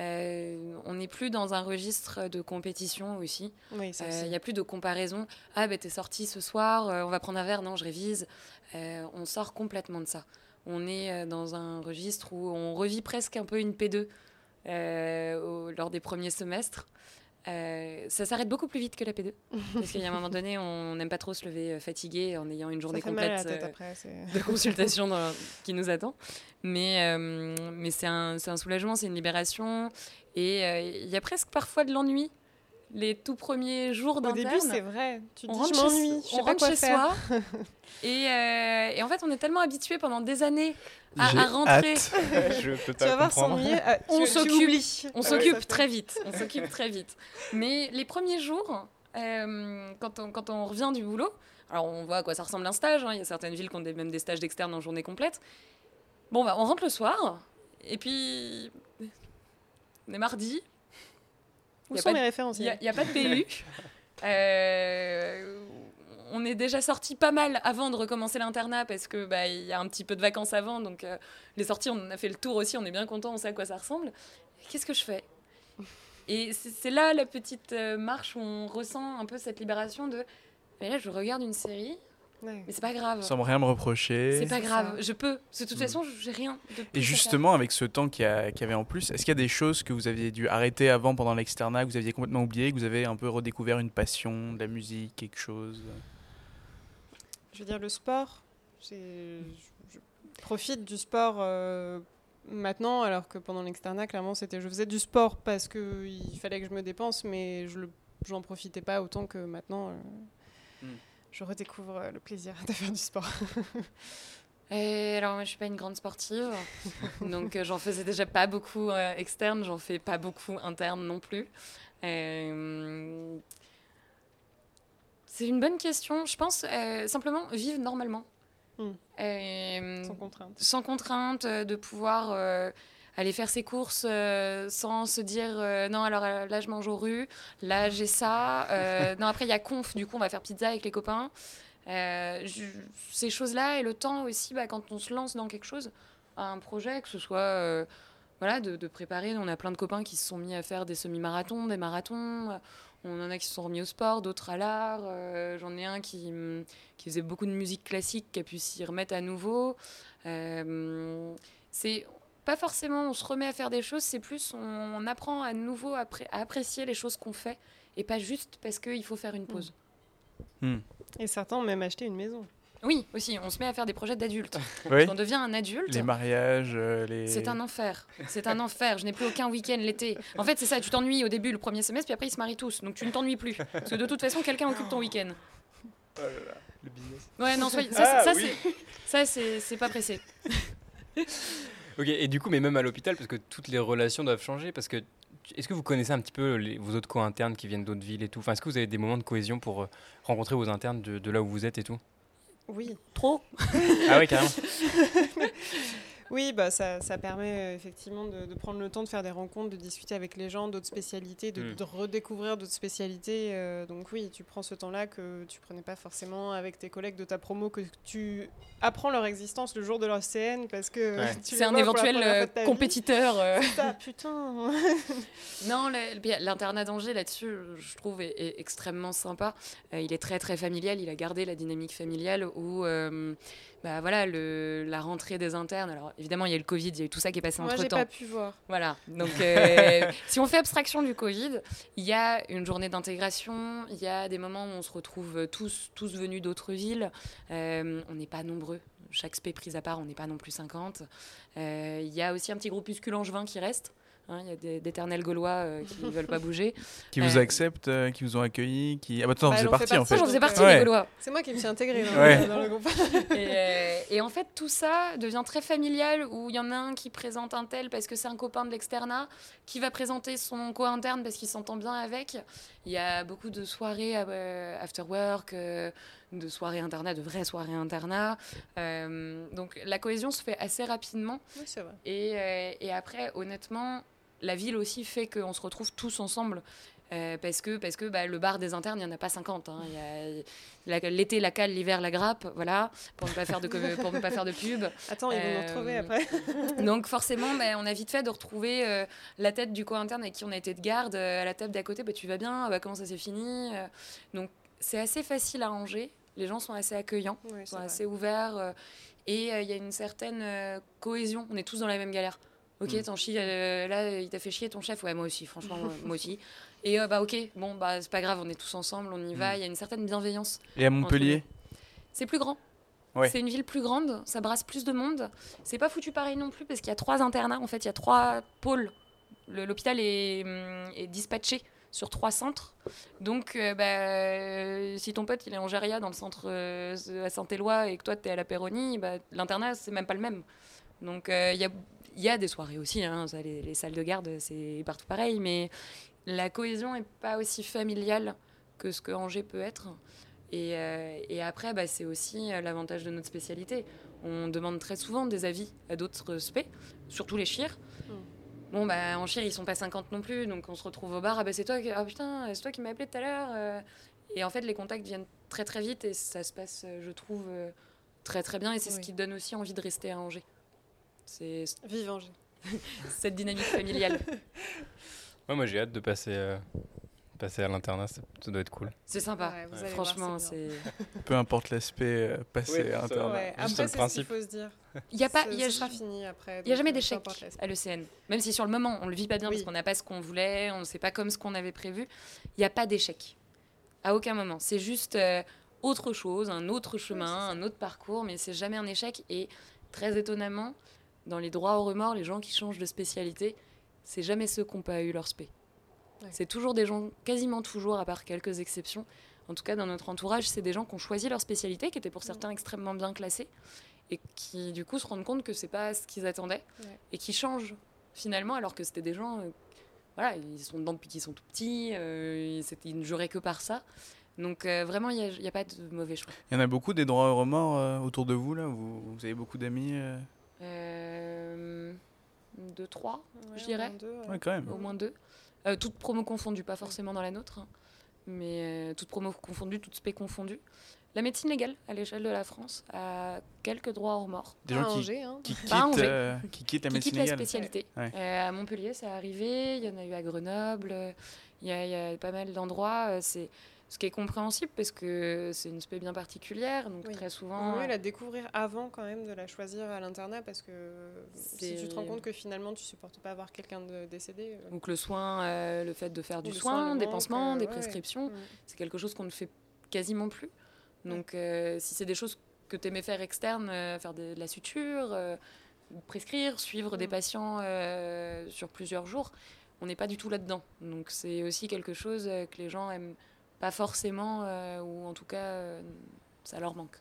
Euh, on n'est plus dans un registre de compétition aussi. Oui, Il aussi. n'y a plus de comparaison. Ah, ben t'es sorti ce soir, euh, on va prendre un verre, non, je révise. Euh, on sort complètement de ça. On est euh, dans un registre où on revit presque un peu une P2 euh, au- lors des premiers semestres. Euh, ça s'arrête beaucoup plus vite que la P2. parce qu'il y a un moment donné, on n'aime pas trop se lever euh, fatigué en ayant une journée complète euh, après. de consultation dans- qui nous attend. Mais, euh, mais c'est un, soulagement, c'est une libération. Et il y a presque parfois de l'ennui. Les tout premiers jours Au début, d'interne, c'est vrai. Tu dis, rentre je chez, m'ennuie, je sais pas quoi chez faire. soi. et, euh, et en fait, on est tellement habitué pendant des années à, rentrer. je peux Tu vas voir s'ennuyer. ah, On s'occupe. On fait- très vite. On s'occupe très vite. Mais les premiers jours, euh, quand, on, quand on revient du boulot, alors on voit à quoi ça ressemble un stage. hein, Il y a certaines villes qui ont des- même des stages d'externe en journée complète. Bon, bah, on rentre le soir. Et puis, on est mardi. Où Y a sont pas mes de- références Il n'y a, pas de PU. Euh, on est déjà sorti pas mal avant de recommencer l'internat parce que bah, il y a un petit peu de vacances avant, donc euh, les sorties, on en a fait le tour aussi, on est bien content, on sait à quoi ça ressemble. Qu'est-ce que je fais? Et c'est c'est là la petite euh, marche où on ressent un peu cette libération de. Mais là, je regarde une série, Ouais. mais c'est pas grave. Sans rien me reprocher. C'est pas grave, ça. je peux. De toute Mm. façon, j'ai rien de plus à Et faire. justement, avec ce temps qu'il y, avait en plus, est-ce qu'il y a des choses que vous aviez dû arrêter avant pendant l'externat, que vous aviez complètement oublié, que vous avez un peu redécouvert une passion, de la musique, quelque chose? Je veux dire, le sport, je, je profite du sport euh, maintenant, alors que pendant l'externat, clairement, c'était je faisais du sport parce qu'il fallait que je me dépense, mais je j'en profitais pas autant que maintenant. euh, Hmm. Je redécouvre euh, le plaisir de faire du sport. Et alors moi je suis pas une grande sportive, donc euh, j'en faisais déjà pas beaucoup euh, externe, j'en fais pas beaucoup interne non plus. Euh, c'est une bonne question. Je pense simplement vivre normalement, Mm. Euh, Sans contrainte. sans contrainte, de pouvoir aller faire ses courses euh, sans se dire euh, non alors euh, là je mange aux rues, là j'ai ça, euh, non après il y a conf, du coup on va faire pizza avec les copains. Je- ces choses-là et le temps aussi bah, quand on se lance dans quelque chose, un projet, que ce soit voilà, de, de préparer. On a plein de copains qui se sont mis à faire des semi-marathons, des marathons. On en a qui se sont remis au sport, d'autres à l'art. J'en ai un qui, hum, qui faisait beaucoup de musique classique, qui a pu s'y remettre à nouveau. C'est pas forcément on se remet à faire des choses, c'est plus on, on apprend à nouveau à, à apprécier les choses qu'on fait et pas juste parce qu'il faut faire une pause. Et certains ont même acheté une maison. Oui, aussi, on se met à faire des projets d'adultes. Oui. On devient un adulte, Les mariages, euh, les. c'est un enfer. C'est un enfer. Je n'ai plus aucun week-end l'été. En fait, c'est ça. Tu t'ennuies au début, le premier semestre, puis après, ils se marient tous. Donc, tu ne t'ennuies plus. Parce que de toute façon, quelqu'un occupe ton week-end. Le business. Ouais, non, soyez- ça, Ah, ça, oui. c'est- ça, c'est c'est pas pressé. Ok, et du coup, mais même à l'hôpital, parce que toutes les relations doivent changer, parce que est-ce que vous connaissez un petit peu les- vos autres co-internes qui viennent d'autres villes et tout? Enfin, est-ce que vous avez des moments de cohésion pour euh, rencontrer vos internes de, de là où vous êtes et tout? Oui. Trop. Ah oui, carrément. Oui, bah, ça, ça permet euh, effectivement de, de prendre le temps de faire des rencontres, de discuter avec les gens d'autres spécialités, de, Mm. de redécouvrir d'autres spécialités. euh, donc oui, tu prends ce temps-là que tu prenais pas forcément avec tes collègues de ta promo, que tu apprends leur existence le jour de leur CN parce que Ouais. tu C'est un éventuel euh, compétiteur. euh. C'est ça, putain. Non, l'internat d'Angers là-dessus, je trouve, est, est extrêmement sympa. Euh, il est très très familial. Il a gardé la dynamique familiale où, euh, bah voilà, le, la rentrée des internes. Alors évidemment, il y a eu le Covid, il y a eu tout ça qui est passé Moi, entre j'ai temps. pas pu voir. Voilà. Donc, euh, si on fait abstraction du Covid, il y a une journée d'intégration. Il y a des moments où on se retrouve tous, tous venus d'autres villes. Euh, on n'est pas nombreux. Chaque spé prise à part, on n'est pas non plus 50. Euh, Il y a aussi un petit groupuscule angevin qui reste. Hein, Il y a des- d'éternels Gaulois euh, qui ne veulent pas bouger. Qui vous Euh, acceptent, euh, qui vous ont accueillis, qui. Ah bah attends, Bah, vous en fait parti en partie. fait. Faisais partie, Ouais. les Gaulois. C'est moi qui me suis intégrée dans, Ouais. le, dans le groupe. Et, euh, et en fait, tout ça devient très familial où il y en a un qui présente un tel parce que c'est un copain de l'externat, qui va présenter son co-interne parce qu'il s'entend bien avec. Il y a beaucoup de soirées euh, after work, euh, de soirées internat, de vraies soirées internat. Euh, donc la cohésion se fait assez rapidement. Oui, c'est vrai. Et, euh, et après, honnêtement, la ville aussi fait qu'on se retrouve tous ensemble. Euh, parce que, parce que bah, le bar des internes, il n'y en a pas 50. hein. A la- L'été, la cale, l'hiver, la grappe, voilà, pour ne pas faire de, pour ne pas faire de pub. Attends, ils vont nous Euh, retrouver après. Donc forcément, bah, on a vite fait de retrouver euh, la tête du co-interne avec qui on a été de garde euh, à la table d'à côté. Bah, tu vas bien Bah, Comment ça s'est fini Donc c'est assez facile à ranger. Les gens sont assez accueillants, Oui, sont vrai. assez ouverts. et il y a une certaine cohésion. On est tous dans la même galère. Ok, Mm. t'en chies, euh, là, il t'a fait chier ton chef. Ouais, moi aussi, franchement, moi aussi. Et euh, bah ok, bon bah c'est pas grave, on est tous ensemble, on y va. Mm. Il y a une certaine bienveillance. Et à Montpellier C'est plus grand. Ouais. C'est une ville plus grande, ça brasse plus de monde. C'est pas foutu pareil non plus parce qu'il y a trois internats. En fait, il y a trois pôles. Le- L'hôpital est, hum, est dispatché sur trois centres. Donc, euh, bah, si ton pote il est en Géria dans le centre euh, à Saint-Éloi et que toi tu es à la Péronie, bah, l'internat c'est même pas le même. Donc, euh, il y, a, il y a des soirées aussi. hein, les, les salles de garde c'est partout pareil, mais la cohésion est pas aussi familiale que ce que Angers peut être. Et, euh, et après, bah, c'est aussi euh, l'avantage de notre spécialité. On demande très souvent des avis à d'autres spé, surtout les chires. Mm. Bon, bah, en chire, ils sont pas 50 non plus, donc on se retrouve au bar. Ah, bah, c'est toi, qui... ah, putain, c'est toi qui m'as appelé tout à l'heure. euh. Et en fait, les contacts viennent très très vite et ça se passe, je trouve, très très bien. Et c'est ce qui donne aussi envie de rester à Angers. C'est Vive Angers. cette dynamique familiale. Ouais, moi j'ai hâte de passer, euh, passer à l'internat, ça, ça doit être cool. C'est sympa. Ouais, Franchement, c'est. Peu importe l'aspect euh, passé Oui, à ça- Internet. Ouais, Juste après, le c'est ce qu'il principe. faut se dire. Il n'y a pas. Y a ce sera fini après. Il n'y a jamais euh, d'échec à l'ECN. Même si sur le moment, on le vit pas bien Oui. parce qu'on n'a pas ce qu'on voulait, on ne sait pas comme ce qu'on avait prévu, il n'y a pas d'échec. À aucun moment. C'est juste euh, autre chose, un autre chemin, un autre parcours, mais c'est jamais un échec. Et très étonnamment, dans les droits au remords, les gens qui changent de spécialité, c'est jamais ceux qui n'ont pas eu leur spé. Ouais. C'est toujours des gens, quasiment toujours, à part quelques exceptions. En tout cas, dans notre entourage, c'est des gens qui ont choisi leur spécialité, qui étaient pour certains extrêmement bien classés, et qui, du coup, se rendent compte que c'est pas ce qu'ils attendaient, Ouais. et qui changent, finalement, alors que c'était des gens, euh, voilà, ils sont dedans depuis qu'ils sont tout petits, euh, ils, ne juraient que par ça. Donc, euh, vraiment, il n'y a, a pas de mauvais choix. Il y en a beaucoup des droits au remords euh, autour de vous là? Vous, vous avez beaucoup d'amis euh deux, trois, Ouais, je dirais. ouais. Même. au moins deux. Euh, toutes promos confondues, pas forcément dans la nôtre, hein, mais euh, toutes promos confondues, toutes spé confondues. La médecine légale, à l'échelle de la France, a quelques droits au remords. Des gens qui, Angers, hein. qui, quittent, Angers. euh, qui quittent la qui médecine quittent la spécialité. Ouais. Euh, à Montpellier, c'est arrivé. Il y en a eu à Grenoble. Il y, a- il y a pas mal d'endroits. euh, C'est ce qui est compréhensible parce que c'est une spé bien particulière. Donc Oui. très souvent, vaut mieux euh, la découvrir avant quand même de la choisir à l'internat parce que si tu te rends compte que finalement tu supportes pas avoir quelqu'un de décédé. euh, donc le soin, euh, le fait de faire du soin, des manque, pansements, euh, des ouais, prescriptions, mm. c'est quelque chose qu'on ne fait quasiment plus. Donc euh, si c'est des choses que tu aimais faire externe, euh, faire de, de la suture, euh, prescrire, suivre des Mm. patients euh, sur plusieurs jours, on n'est pas du tout là-dedans. Donc c'est aussi quelque chose que les gens aiment pas forcément, euh, ou en tout cas euh, ça leur manque.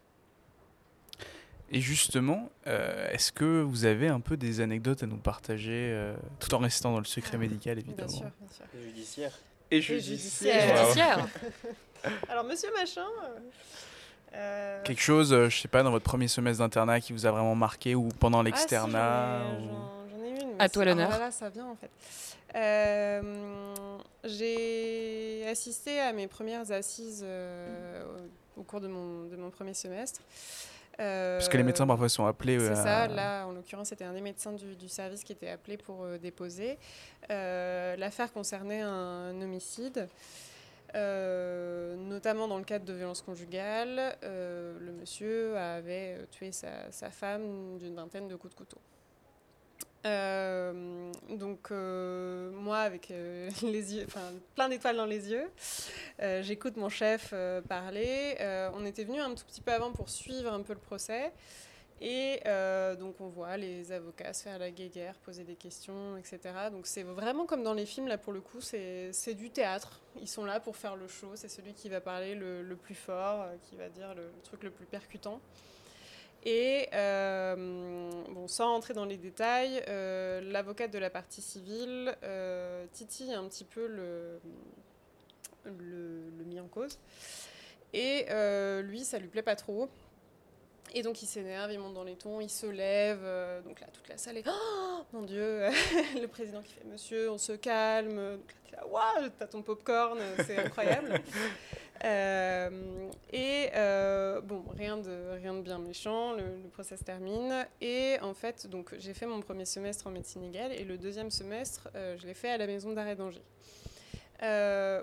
Et justement, euh, est-ce que vous avez un peu des anecdotes à nous partager, euh, tout en restant dans le secret Ah, médical Bien évidemment sûr, bien sûr. Judiciaire. Et judiciaire. Wow. Judiciaire. Alors, monsieur machin. euh, euh, Quelque chose, euh, je sais pas, dans votre premier semestre d'internat qui vous a vraiment marqué ou pendant ah, si, l'externat ou- À toi l'honneur. ah là là, ça vient en fait. Euh, J'ai assisté à mes premières assises euh, au, au cours de mon, de mon premier semestre. Parce que les médecins parfois sont appelés. C'est euh, ça, là en l'occurrence c'était un des médecins du, du service qui était appelé pour euh, déposer. Euh, L'affaire concernait un homicide, euh, notamment dans le cadre de violences conjugales. Euh, le monsieur avait euh, tué sa, sa femme d'une vingtaine de coups de couteau. Euh, donc euh, moi avec euh, les yeux, plein d'étoiles dans les yeux, j'écoute mon chef parler. On était venu un tout petit peu avant pour suivre un peu le procès. Et donc on voit les avocats se faire la guéguerre, poser des questions, etc. Donc c'est vraiment comme dans les films, là pour le coup, c'est du théâtre. Ils sont là pour faire le show, c'est celui qui va parler le, le plus fort, qui va dire le truc le plus percutant. Et euh, bon, sans entrer dans les détails, euh, l'avocate de la partie civile euh, titille un petit peu le, le, mis en cause. Et euh, lui, ça lui plaît pas trop. Et donc il s'énerve, il monte dans les tons, il se lève. donc là, toute la salle est Oh mon Dieu Le président qui fait Monsieur, on se calme. Donc là, là, waouh, t'as ton popcorn, c'est incroyable. Euh, et euh, bon, rien de, rien de bien méchant, le, procès se termine. Et en fait, donc j'ai fait mon premier semestre en médecine légale et le deuxième semestre, euh, je l'ai fait à la maison d'arrêt d'Angers.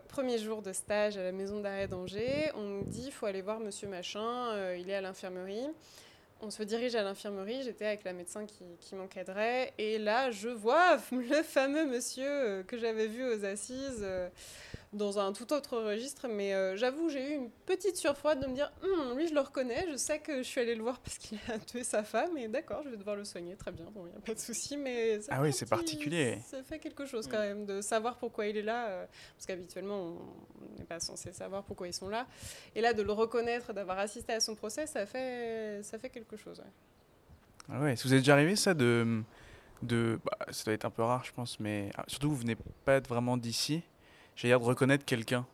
Premier jour de stage à la maison d'arrêt d'Angers, on nous dit faut aller voir monsieur machin, il est à l'infirmerie. on se dirige à l'infirmerie, j'étais avec la médecin qui, qui m'encadrait, et là je vois le fameux monsieur que j'avais vu aux assises dans un tout autre registre, mais euh, j'avoue j'ai eu une petite surfroide de me dire, Hum, lui je le reconnais, je sais que je suis allée le voir parce qu'il a tué sa femme, et d'accord, je vais devoir le soigner, très bien, bon, il n'y a pas de souci, mais... ça Ah fait oui, c'est particulier. Ça fait quelque chose quand même de savoir pourquoi il est là, euh, parce qu'habituellement on n'est pas censé savoir pourquoi ils sont là, et là de le reconnaître, d'avoir assisté à son procès, ça fait, ça fait quelque chose. ouais. Ah ouais, ça vous est déjà arrivé ça de. de bah, ça doit être un peu rare, je pense, mais ah, surtout vous venez pas être vraiment d'ici? J'ai l'air de reconnaître quelqu'un.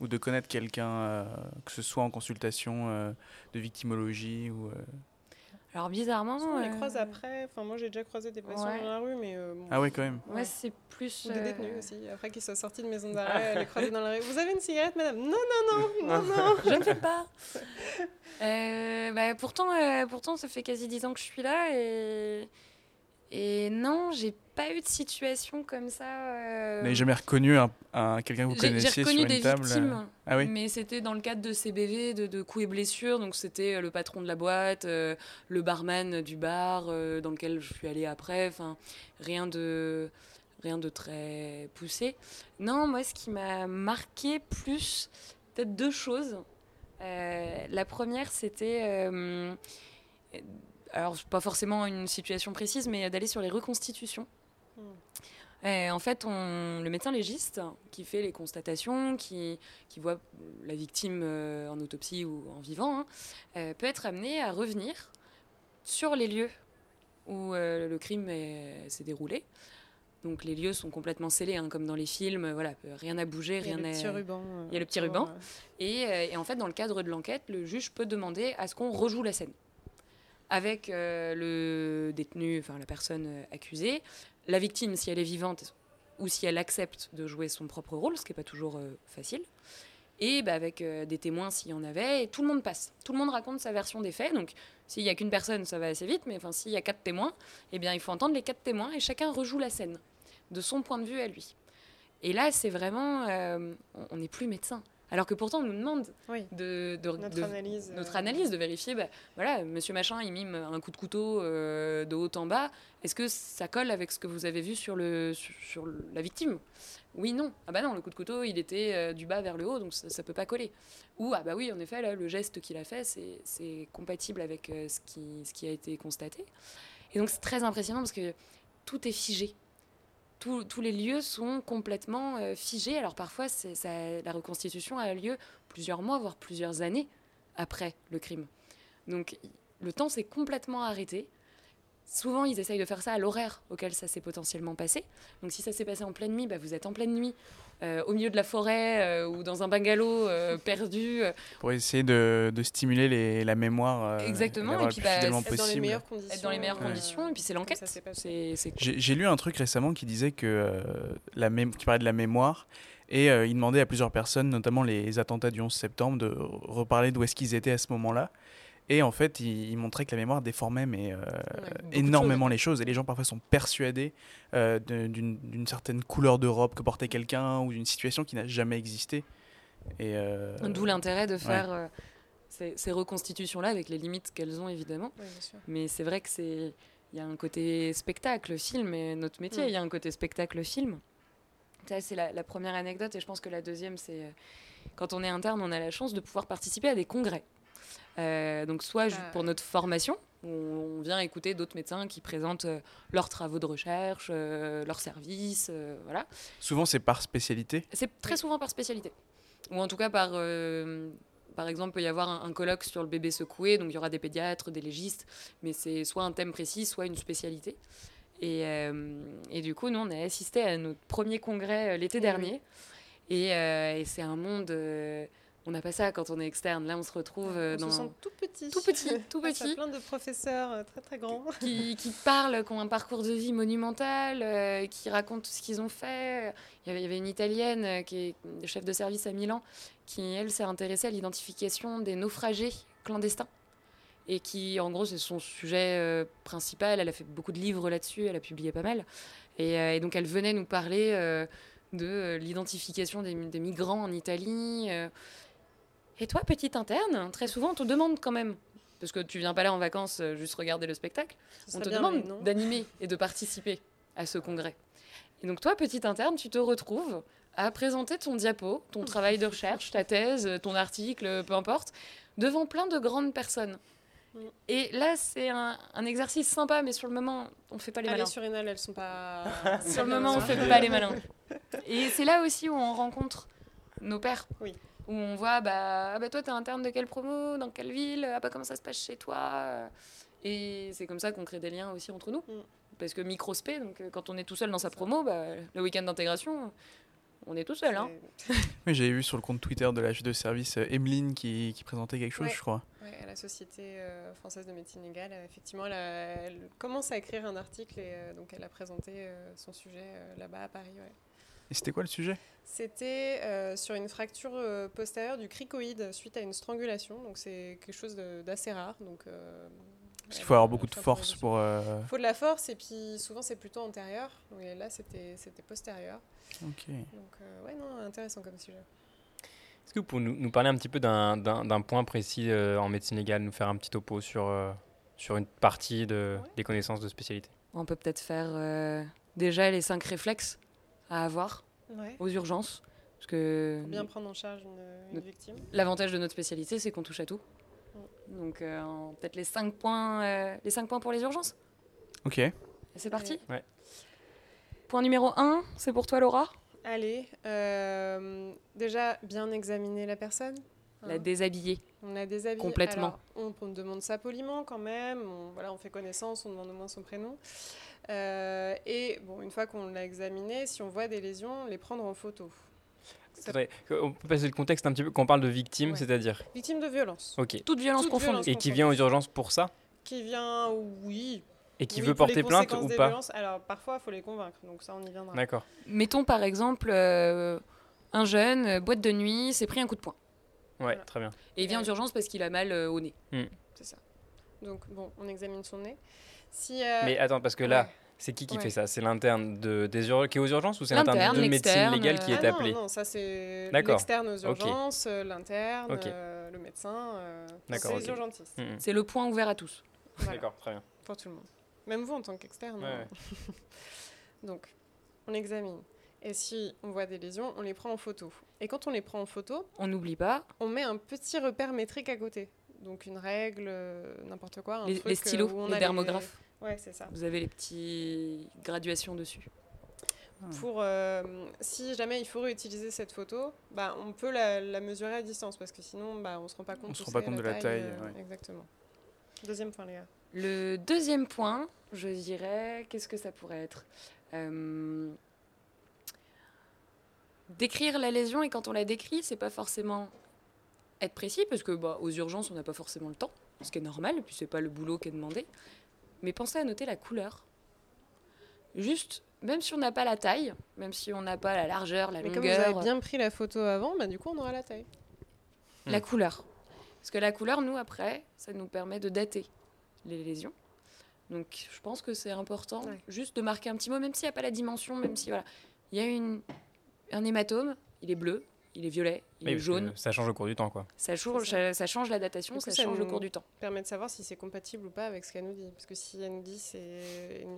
Ou de connaître quelqu'un, euh, que ce soit en consultation euh, de victimologie ou. euh, Alors bizarrement. On les euh, croise après? Enfin, moi, j'ai déjà croisé des patients Ouais. dans la rue, mais. euh, bon. Ah ouais, quand même. Ouais, c'est plus. Ou des euh, détenus aussi. Après qu'ils soient sortis de maison d'arrêt, les croiser dans la rue. Vous avez une cigarette, madame? Non, non, non, non, non. Je ne fais pas. Euh, bah, pourtant, euh, pourtant, ça fait quasi 10 ans que je suis là et, et non, j'ai pas eu de situation comme ça. euh, n'avez jamais reconnu un, un- quelqu'un que vous connaissiez J'ai sur une des table euh, victimes, Ah oui mais c'était dans le cadre de CBV, de, de coups et blessures. Donc c'était euh, le patron de la boîte, euh, le barman du bar euh, dans lequel je suis allée après. Enfin, rien de rien de très poussé. Non, moi, ce qui m'a marqué plus, peut-être deux choses. Euh, la première, c'était euh, alors pas forcément une situation précise, mais d'aller sur les reconstitutions. Hmm. Euh, en fait, on, le médecin légiste qui fait les constatations, qui, qui voit la victime euh, en autopsie ou en vivant, hein, euh, peut être amené à revenir sur les lieux où euh, le crime est- s'est déroulé. Donc les lieux sont complètement scellés, hein, comme dans les films. Voilà, rien n'a bougé, Il y a rien le petit ruban. Il y a le petit ruban. Et, et en fait, dans le cadre de l'enquête, le juge peut demander à ce qu'on rejoue la scène avec euh, le détenu, enfin la personne euh, accusée, la victime si elle est vivante ou si elle accepte de jouer son propre rôle, ce qui n'est pas toujours euh, facile, et bah, avec des témoins s'il y en avait, et tout le monde passe. Tout le monde raconte sa version des faits, donc s'il n'y a qu'une personne, ça va assez vite, mais s'il y a quatre témoins, eh bien il faut entendre les quatre témoins et chacun rejoue la scène de son point de vue à lui. Et là, c'est vraiment, on n'est plus médecin. Alors que pourtant, on nous demande Oui. de, de- Notre de- analyse. notre euh, analyse, de vérifier, bah, voilà, monsieur machin, il mime un coup de couteau euh, de haut en bas. Est-ce que ça colle avec ce que vous avez vu sur, le, sur, sur le- la victime? Oui, non. Ah bah non, le coup de couteau, il était euh, du bas vers le haut, donc ça, ça peut pas coller. Ou, ah bah oui, en effet, là, le geste qu'il a fait, c'est- compatible avec ce, qui, ce qui a été constaté. Et donc c'est très impressionnant parce que tout est figé. Tous- les lieux sont complètement euh, figés. Alors parfois, la reconstitution a lieu plusieurs mois, voire plusieurs années après le crime. Donc le temps s'est complètement arrêté. Souvent, ils essayent de faire ça à l'horaire auquel ça s'est potentiellement passé. Donc si ça s'est passé en pleine nuit, bah, vous êtes en pleine nuit, euh, au milieu de la forêt euh, ou dans un bungalow euh, perdu. Pour essayer de, de stimuler les- la mémoire. euh, Exactement, et le puis, bah, Être dans les possible. meilleures conditions. être dans les meilleures conditions, et puis c'est l'enquête. J'ai lu un truc récemment qui disait que euh, la qui parlait de la mémoire et euh, il demandait à plusieurs personnes, notamment les attentats du 11 septembre, de reparler d'où est-ce qu'ils étaient à ce moment-là. Et en fait, il, il montrait que la mémoire déformait mais euh, énormément les choses. Et les gens parfois sont persuadés euh, d'une certaine couleur de robe que portait quelqu'un ou d'une situation qui n'a jamais existé. Et euh, D'où l'intérêt de faire euh, ces, ces reconstitutions-là avec les limites qu'elles ont évidemment. Oui, bien sûr. Mais c'est vrai que c'est il y a un côté spectacle film et notre métier, il Mm. y a un côté spectacle film. Ça c'est la, la première anecdote et je pense que la deuxième c'est quand on est interne, on a la chance de pouvoir participer à des congrès. Euh, donc soit pour notre formation, où on vient écouter d'autres médecins qui présentent euh, leurs travaux de recherche, euh, leurs services, euh, voilà. souvent, c'est par spécialité? C'est très souvent par spécialité. Ou en tout cas par... euh, par exemple, il peut y avoir un, un colloque sur le bébé secoué, donc il y aura des pédiatres, des légistes, mais c'est soit un thème précis, soit une spécialité. Et, euh, et du coup, nous, on a assisté à notre premier congrès euh, l'été Oui, dernier. Et, euh, et c'est un monde... on n'a pas ça quand on est externe. Là, on se retrouve euh, On dans... se sent tout petit. Tout petit, tout Face à petit. plein de professeurs euh, très très grands. qui, qui parlent, qui ont un parcours de vie monumental, euh, qui racontent tout ce qu'ils ont fait. Il y avait, il y une Italienne qui est chef de service à Milan, qui, elle, s'est intéressée à l'identification des naufragés clandestins. Et qui, en gros, c'est son sujet euh, principal. Elle a fait beaucoup de livres là-dessus, elle a publié pas mal. Et, euh, et donc, elle venait nous parler euh, de l'identification des, des migrants en Italie. Et toi, petite interne, très souvent, on te demande quand même Parce que tu viens pas là en vacances euh, juste regarder le spectacle. On te demande d'animer et de participer à ce congrès. Et donc toi, petit interne, tu te retrouves à présenter ton diapo, ton travail de recherche, ta thèse, ton article, peu importe, devant plein de grandes personnes. Et là, c'est un, un exercice sympa, mais sur le moment, on fait pas les les malins. surrénales, elles sont pas. Sur le moment, on fait pas les malins. Et c'est là aussi où on rencontre nos pères. Oui. Où on voit, bah, ah bah toi, t'es interne de quelle promo, dans quelle ville, ah bah comment ça se passe chez toi. Et c'est comme ça qu'on crée des liens aussi entre nous. Mm. Parce que micro-spé, donc euh, quand on est tout seul dans sa promo, bah, le week-end d'intégration, on est tout seul. Hein. Oui, j'avais vu sur le compte Twitter de la de service euh, Emeline qui, qui présentait quelque chose, Ouais. je crois. Ouais, à la Société euh, française de médecine légale, euh, effectivement, elle, a- elle commence à écrire un article et euh, donc elle a présenté euh, son sujet euh, là-bas à Paris. ouais. Et c'était quoi le sujet? C'était euh, sur une fracture euh, postérieure du cricoïde suite à une strangulation, donc c'est quelque chose d'assez rare. Donc, euh, Parce qu'il faut avoir a beaucoup de force pour. euh, Il faut de la force et puis souvent c'est plutôt antérieur. Donc, et là c'était c'était postérieur. Ok. Donc euh, ouais non intéressant comme sujet. Est-ce que vous pouvez nous, nous parler un petit peu d'un- point précis euh, en médecine légale, nous faire un petit topo sur, euh, sur une partie de, Ouais. des connaissances de spécialité? On peut peut-être faire euh, déjà les cinq réflexes à avoir Ouais. aux urgences. Parce que bien prendre en charge une, une Notre- victime. l'avantage de notre spécialité, c'est qu'on touche à tout. Donc euh, peut-être les cinq points, euh, les cinq points pour les urgences. Ok. C'est parti. Ouais. Point numéro 1, c'est pour toi Laura. Allez, euh, déjà bien examiner la personne. La hein. déshabiller. On a des avis. Complètement. Alors, on, on demande ça poliment quand même. On, voilà, on fait connaissance, on demande au moins son prénom. Euh, et bon, une fois qu'on l'a examiné, si on voit des lésions, les prendre en photo. Faudrait- On peut passer le contexte un petit peu quand on parle de victime, Ouais. c'est-à-dire Victime de violence. Ok. Toute violence Toute confondue. violence. Et qui vient aux urgences pour ça Qui vient, oui. Et qui oui, veut porter plainte ou pas violences. Alors parfois, il faut les convaincre. Donc ça, on y viendra. D'accord. Mettons par exemple euh, un jeune, euh, boîte de nuit, s'est pris un coup de poing. Ouais, Voilà. très bien. Et il vient aux urgences parce qu'il a mal euh, au nez. C'est ça. Donc bon, on examine son nez. Si, euh, Mais attends, parce que là, ouais. c'est qui qui Ouais. fait ça? C'est l'interne de, des ur- qui est aux urgences ou c'est l'interne L'interne, de médecine légale qui euh, est Ah non, appelé Non, ça c'est D'accord. l'externe aux urgences, euh, l'interne, euh, le médecin. euh, D'accord, c'est les urgentistes. Mm, mm. C'est le point ouvert à tous. Voilà, D'accord, très bien. pour tout le monde. Même vous en tant qu'externe. Ouais, hein. Donc, on examine. Et si on voit des lésions, on les prend en photo. Et quand on les prend en photo, On n'oublie pas on met un petit repère métrique à côté. Donc une règle, euh, n'importe quoi. un les, truc, les euh, stylos, où on les a dermographes. Ouais, c'est ça. Vous avez les petites graduations dessus. Pour, euh, si jamais il faut réutiliser cette photo, bah, on peut la, la mesurer à distance parce que sinon bah, on ne se rend pas compte. On se rend pas compte de la taille, euh, ouais. Exactement. Deuxième point, les gars. Le deuxième point, je dirais, qu'est-ce que ça pourrait être? Euh, Décrire la lésion et quand on la décrit, c'est pas forcément être précis parce que bah, aux urgences on n'a pas forcément le temps, ce qui est normal, et puis c'est pas le boulot qui est demandé. Mais pensez à noter la couleur. Juste, même si on n'a pas la taille, même si on n'a pas la largeur, la Mais comme vous longueur, avez bien pris la photo avant, bah, du coup on aura la taille. la couleur. Parce que la couleur, nous, après, ça nous permet de dater les lésions. Donc, je pense que c'est important Ouais. juste de marquer un petit mot, même s'il n'y a pas la dimension, même si, voilà, il y a une, un hématome, il est bleu, il est violet, il Oui, est jaune. Ça change au cours du temps, quoi. Ça change, ça. ça change la datation, ça ça change le nous- cours du temps. Permet de savoir si c'est compatible ou pas avec ce qu'elle nous dit. Parce que si elle nous dit c'est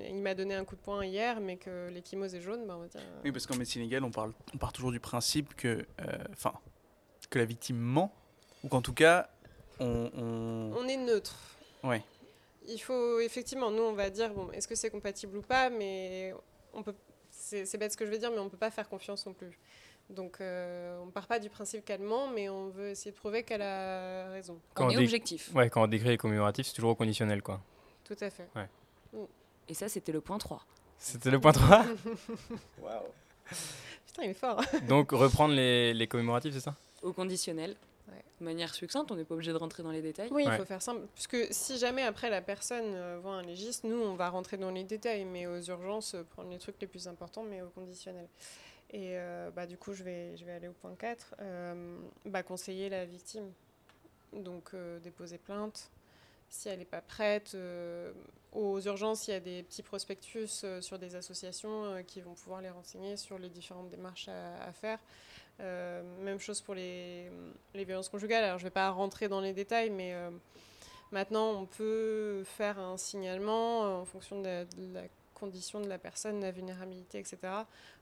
il m'a donné un coup de poing hier, mais que l'échymose est jaune, bah, on va dire. euh, Oui, parce qu'en médecine légale, on, parle, on part toujours du principe que, euh, enfin, que la victime ment, ou qu'en tout cas, on, on- On est neutre. Ouais. Il faut effectivement, nous on va dire bon, est-ce que c'est compatible ou pas, mais on peut. C'est c'est bête ce que je veux dire, mais on peut pas faire confiance non plus. Donc euh, on part pas du principe qu'elle ment, mais on veut essayer de prouver qu'elle a raison. Quand on est objectif. Ouais, quand on décrit les commémoratifs, c'est toujours au conditionnel, quoi. Tout à fait. Et ça, c'était le point 3. C'était le point 3 Putain, il est fort. Donc, reprendre les, les commémoratifs, c'est ça? Au conditionnel. Ouais. De manière succincte, on n'est pas obligé de rentrer dans les détails. Oui, il Ouais. faut faire simple. Puisque si jamais après la personne euh, voit un légiste, nous on va rentrer dans les détails, mais aux urgences, euh, prendre les trucs les plus importants, mais au conditionnel. Et euh, bah, du coup, je vais, je vais aller au point 4. euh, bah, conseiller la victime. Donc euh, déposer plainte. Si elle n'est pas prête, aux urgences, il y a des petits prospectus sur des associations qui vont pouvoir les renseigner sur les différentes démarches à, faire. Même chose pour les, les violences conjugales. Alors, je ne vais pas rentrer dans les détails, mais Maintenant, on peut faire un signalement en fonction de la, de la condition de la personne, la vulnérabilité, etc.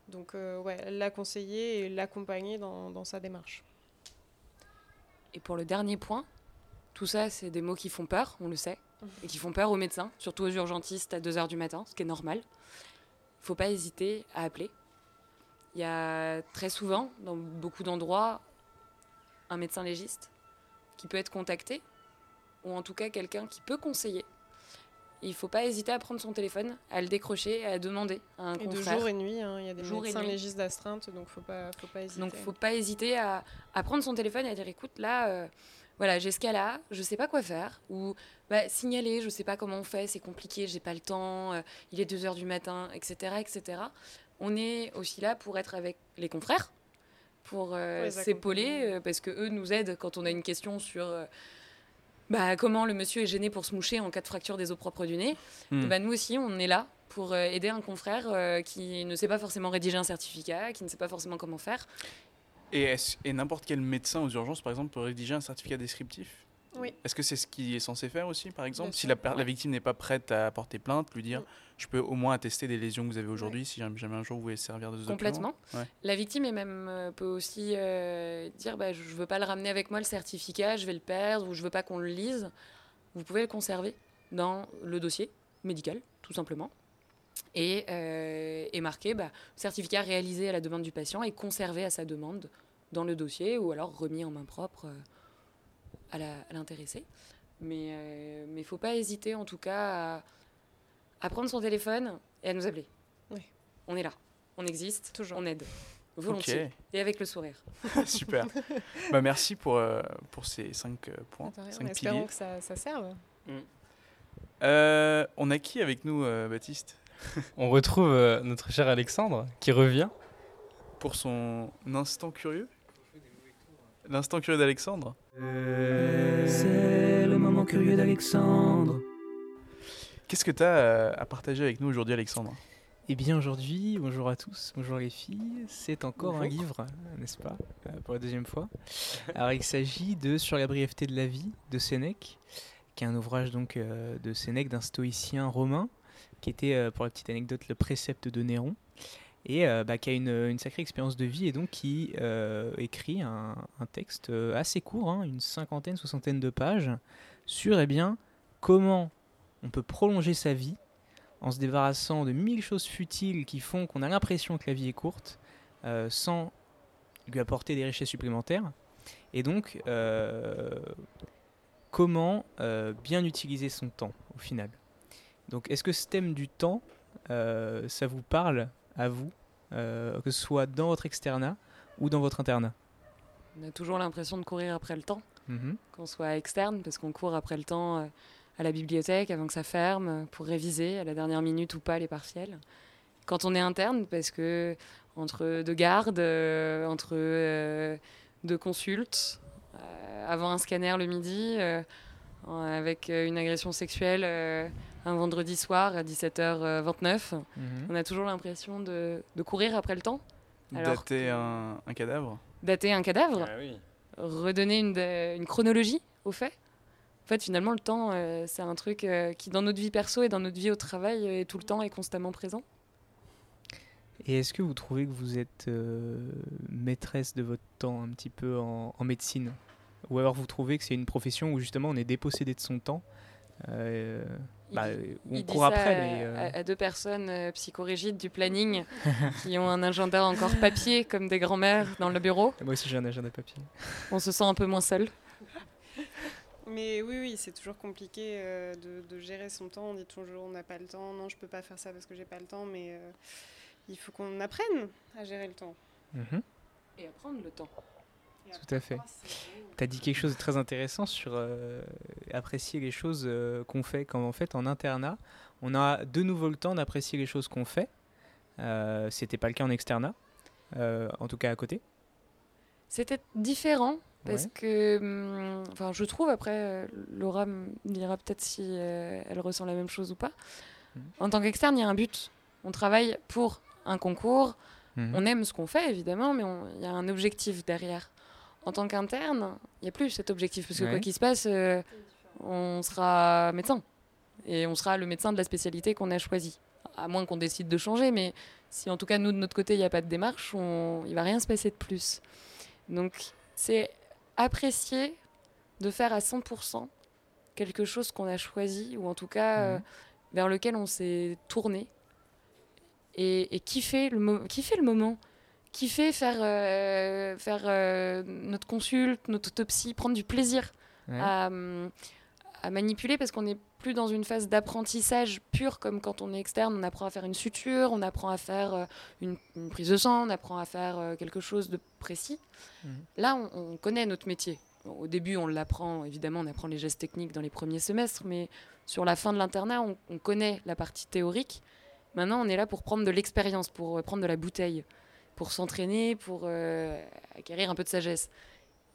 Donc, euh, ouais, la conseiller et l'accompagner dans, dans sa démarche. Et pour le dernier point, tout ça, c'est des mots qui font peur, on le sait, et qui font peur aux médecins, surtout aux urgentistes à 2h du matin, ce qui est normal. Il ne faut pas hésiter à appeler. Il y a très souvent, dans beaucoup d'endroits, un médecin légiste qui peut être contacté, ou en tout cas quelqu'un qui peut conseiller. Il ne faut pas hésiter à prendre son téléphone, à le décrocher, à demander à un Et de jour et nuit, hein, il y a des Jour médecins légistes d'astreinte, donc faut pas, faut pas hésiter. Donc, faut pas hésiter à, à prendre son téléphone et à dire écoute, là, euh, voilà, j'ai ce cas-là, je sais pas quoi faire. Ou bah, signaler, je sais pas comment on fait, c'est compliqué, j'ai pas le temps, euh, il est 2 heures du matin, etc., etc. On est aussi là pour être avec les confrères, pour euh, s'épauler, parce que eux nous aident quand on a une question sur. Bah, comment le monsieur est gêné pour se moucher en cas de fracture des os propres du nez Hmm. Bah, Nous aussi, on est là pour euh, aider un confrère euh, qui ne sait pas forcément rédiger un certificat, qui ne sait pas forcément comment faire. Et n'importe quel médecin aux urgences, par exemple, peut rédiger un certificat descriptif? Oui. Est-ce que c'est ce qu'il est censé faire aussi, par exemple? Bien Si sûr, la, victime n'est pas prête à porter plainte, lui dire Mm. je peux au moins attester des lésions que vous avez aujourd'hui si jamais un jour vous voulez se servir de ce Complètement. Ouais. La victime est même euh, peut aussi euh, dire bah, je ne veux pas le ramener avec moi le certificat, je vais le perdre ou je veux pas qu'on le lise. Vous pouvez le conserver dans le dossier médical, tout simplement. Et, euh, et marquer bah, certificat réalisé à la demande du patient et conservé à sa demande dans le dossier ou alors remis en main propre euh, à l'intéressé. Mais il ne faut pas hésiter en tout cas à, à prendre son téléphone et à nous appeler. Oui. On est là, on existe, Toujours. on aide. Volontiers. Et avec le sourire. super. bah, merci pour, euh, pour ces cinq euh, points, Attends, cinq espérant piliers. que ça, ça serve. Euh, on a qui avec nous, euh, Baptiste? On retrouve euh, notre cher Alexandre qui revient. Pour son instant curieux? L'instant curieux d'Alexandre? C'est le moment curieux d'Alexandre. Qu'est-ce que tu as à partager avec nous aujourd'hui, Alexandre? Eh bien aujourd'hui, bonjour à tous, bonjour les filles, c'est encore un livre, n'est-ce pas, euh, pour la deuxième fois? Alors il s'agit de Sur la brièveté de la vie de Sénèque, qui est un ouvrage donc euh, de Sénèque, d'un stoïcien romain, qui était, euh, pour la petite anecdote, le précepte de Néron, et euh, bah, qui a une, sacrée expérience de vie, et donc qui euh, écrit un, texte euh, assez court, hein, une cinquantaine, soixantaine de pages, sur eh bien, comment on peut prolonger sa vie en se débarrassant de mille choses futiles qui font qu'on a l'impression que la vie est courte, sans lui apporter des richesses supplémentaires. Et donc, comment bien utiliser son temps au final. Donc, est-ce que ce thème du temps, ça vous parle? À vous, euh, que ce soit dans votre externat ou dans votre internat On a toujours l'impression de courir après le temps, Mhm. qu'on soit externe, parce qu'on court après le temps euh, à la bibliothèque avant que ça ferme, pour réviser à la dernière minute ou pas les partiels. Quand on est interne, parce que entre deux gardes, euh, entre euh, deux consultes, avant un scanner le midi, avec euh, une agression sexuelle euh, un vendredi soir à 17h29, Mhm. on a toujours l'impression de, de courir après le temps, Alors Dater un, un cadavre? Dater un cadavre? Ah oui. redonner une, une chronologie aux faits. En fait, finalement, le temps, euh, c'est un truc euh, qui, dans notre vie perso et dans notre vie au travail, est tout le temps et constamment présent. Et est-ce que vous trouvez que vous êtes euh, maîtresse de votre temps un petit peu en, en médecine? Ou alors vous trouvez que c'est une profession où justement on est dépossédé de son temps euh, bah, Il- où on il dit court ça après, à, mais, euh, à- à deux personnes euh, psychorigides du planning qui ont un agenda encore papier comme des grands-mères dans le bureau. moi aussi j'ai un agenda papier. On se sent un peu moins seul. Mais oui, oui, c'est toujours compliqué euh, de, de gérer son temps. On dit toujours on n'a pas le temps. Non, je peux pas faire ça parce que j'ai pas le temps. Mais euh, il faut qu'on apprenne à gérer le temps. Mhm. Et à prendre le temps. Tout à fait. Tu as dit quelque chose de très intéressant sur euh, apprécier les choses euh, qu'on fait. Quand en fait, en internat, on a de nouveau le temps d'apprécier les choses qu'on fait. Euh, C'était pas le cas en externat, euh, en tout cas à côté. C'était différent parce Ouais. que, hum, enfin, je trouve après, Laura me dira peut-être si elle ressent la même chose ou pas. Mhm. En tant qu'externe, il y a un but. On travaille pour un concours. Mhm. On aime ce qu'on fait évidemment, mais il y a un objectif derrière. En tant qu'interne, il n'y a plus cet objectif parce que Ouais. quoi qu'il se passe, euh, on sera médecin. Et on sera le médecin de la spécialité qu'on a choisi. À moins qu'on décide de changer, mais si en tout cas nous de notre côté il n'y a pas de démarche, on... il va rien se passer de plus. Donc c'est apprécier de faire à 100% quelque chose qu'on a choisi, ou en tout cas euh, vers lequel on s'est tourné, et, et kiffer, le kiffer le moment, kiffer faire, euh, faire euh, notre consulte, notre autopsie, prendre du plaisir Ouais. à, à manipuler parce qu'on n'est plus dans une phase d'apprentissage pur comme quand on est externe, on apprend à faire une suture, on apprend à faire euh, une, une prise de sang, on apprend à faire quelque chose de précis. Mhm. Là, on, on connaît notre métier. Au début, on l'apprend, évidemment, on apprend les gestes techniques dans les premiers semestres, mais sur la fin de l'internat, on, on connaît la partie théorique. Maintenant, on est là pour prendre de l'expérience, pour prendre de la bouteille, pour s'entraîner, pour euh, acquérir un peu de sagesse.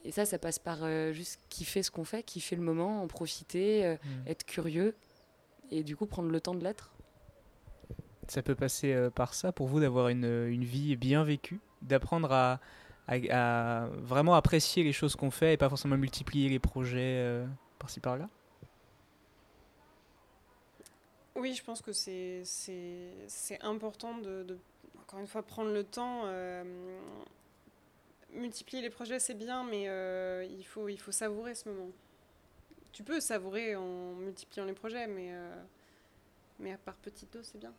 Et ça, ça passe par euh, juste kiffer ce qu'on fait, kiffer le moment, en profiter, euh, Mm. être curieux et du coup prendre le temps de l'être. Ça peut passer euh, par ça pour vous d'avoir une, une vie bien vécue, d'apprendre à, à- à vraiment apprécier les choses qu'on fait et pas forcément multiplier les projets euh, par-ci par-là? Oui, je pense que c'est important de, de, encore une fois, prendre le temps. euh, multiplier les projets, c'est bien, mais euh, il, faut, il faut savourer ce moment. Tu peux savourer en multipliant les projets, mais, euh, mais à part petite dose, c'est bien.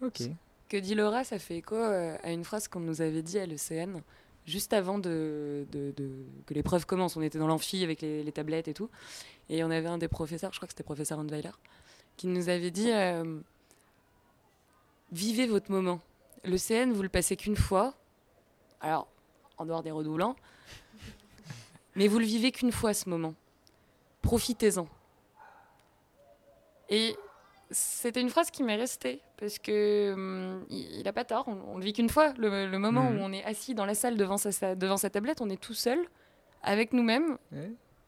Ok. Que dit Laura, ça fait écho à une phrase qu'on nous avait dit à l'ECN, juste avant de, de- de- que l'épreuve commence. On était dans l'amphi avec les, les tablettes et tout. Et on avait un des professeurs, je crois que c'était professeur Handweiler, qui nous avait dit euh, Vivez votre moment. Le CN, vous le passez qu'une fois. Alors, en dehors des redoublants. mais vous le vivez qu'une fois ce moment. Profitez-en. Et c'était une phrase qui m'est restée parce que hum, il, il a pas tort. On, on le vit qu'une fois. Le, le moment Mhm. où on est assis dans la salle devant sa, sa- devant sa tablette, on est tout seul avec nous-mêmes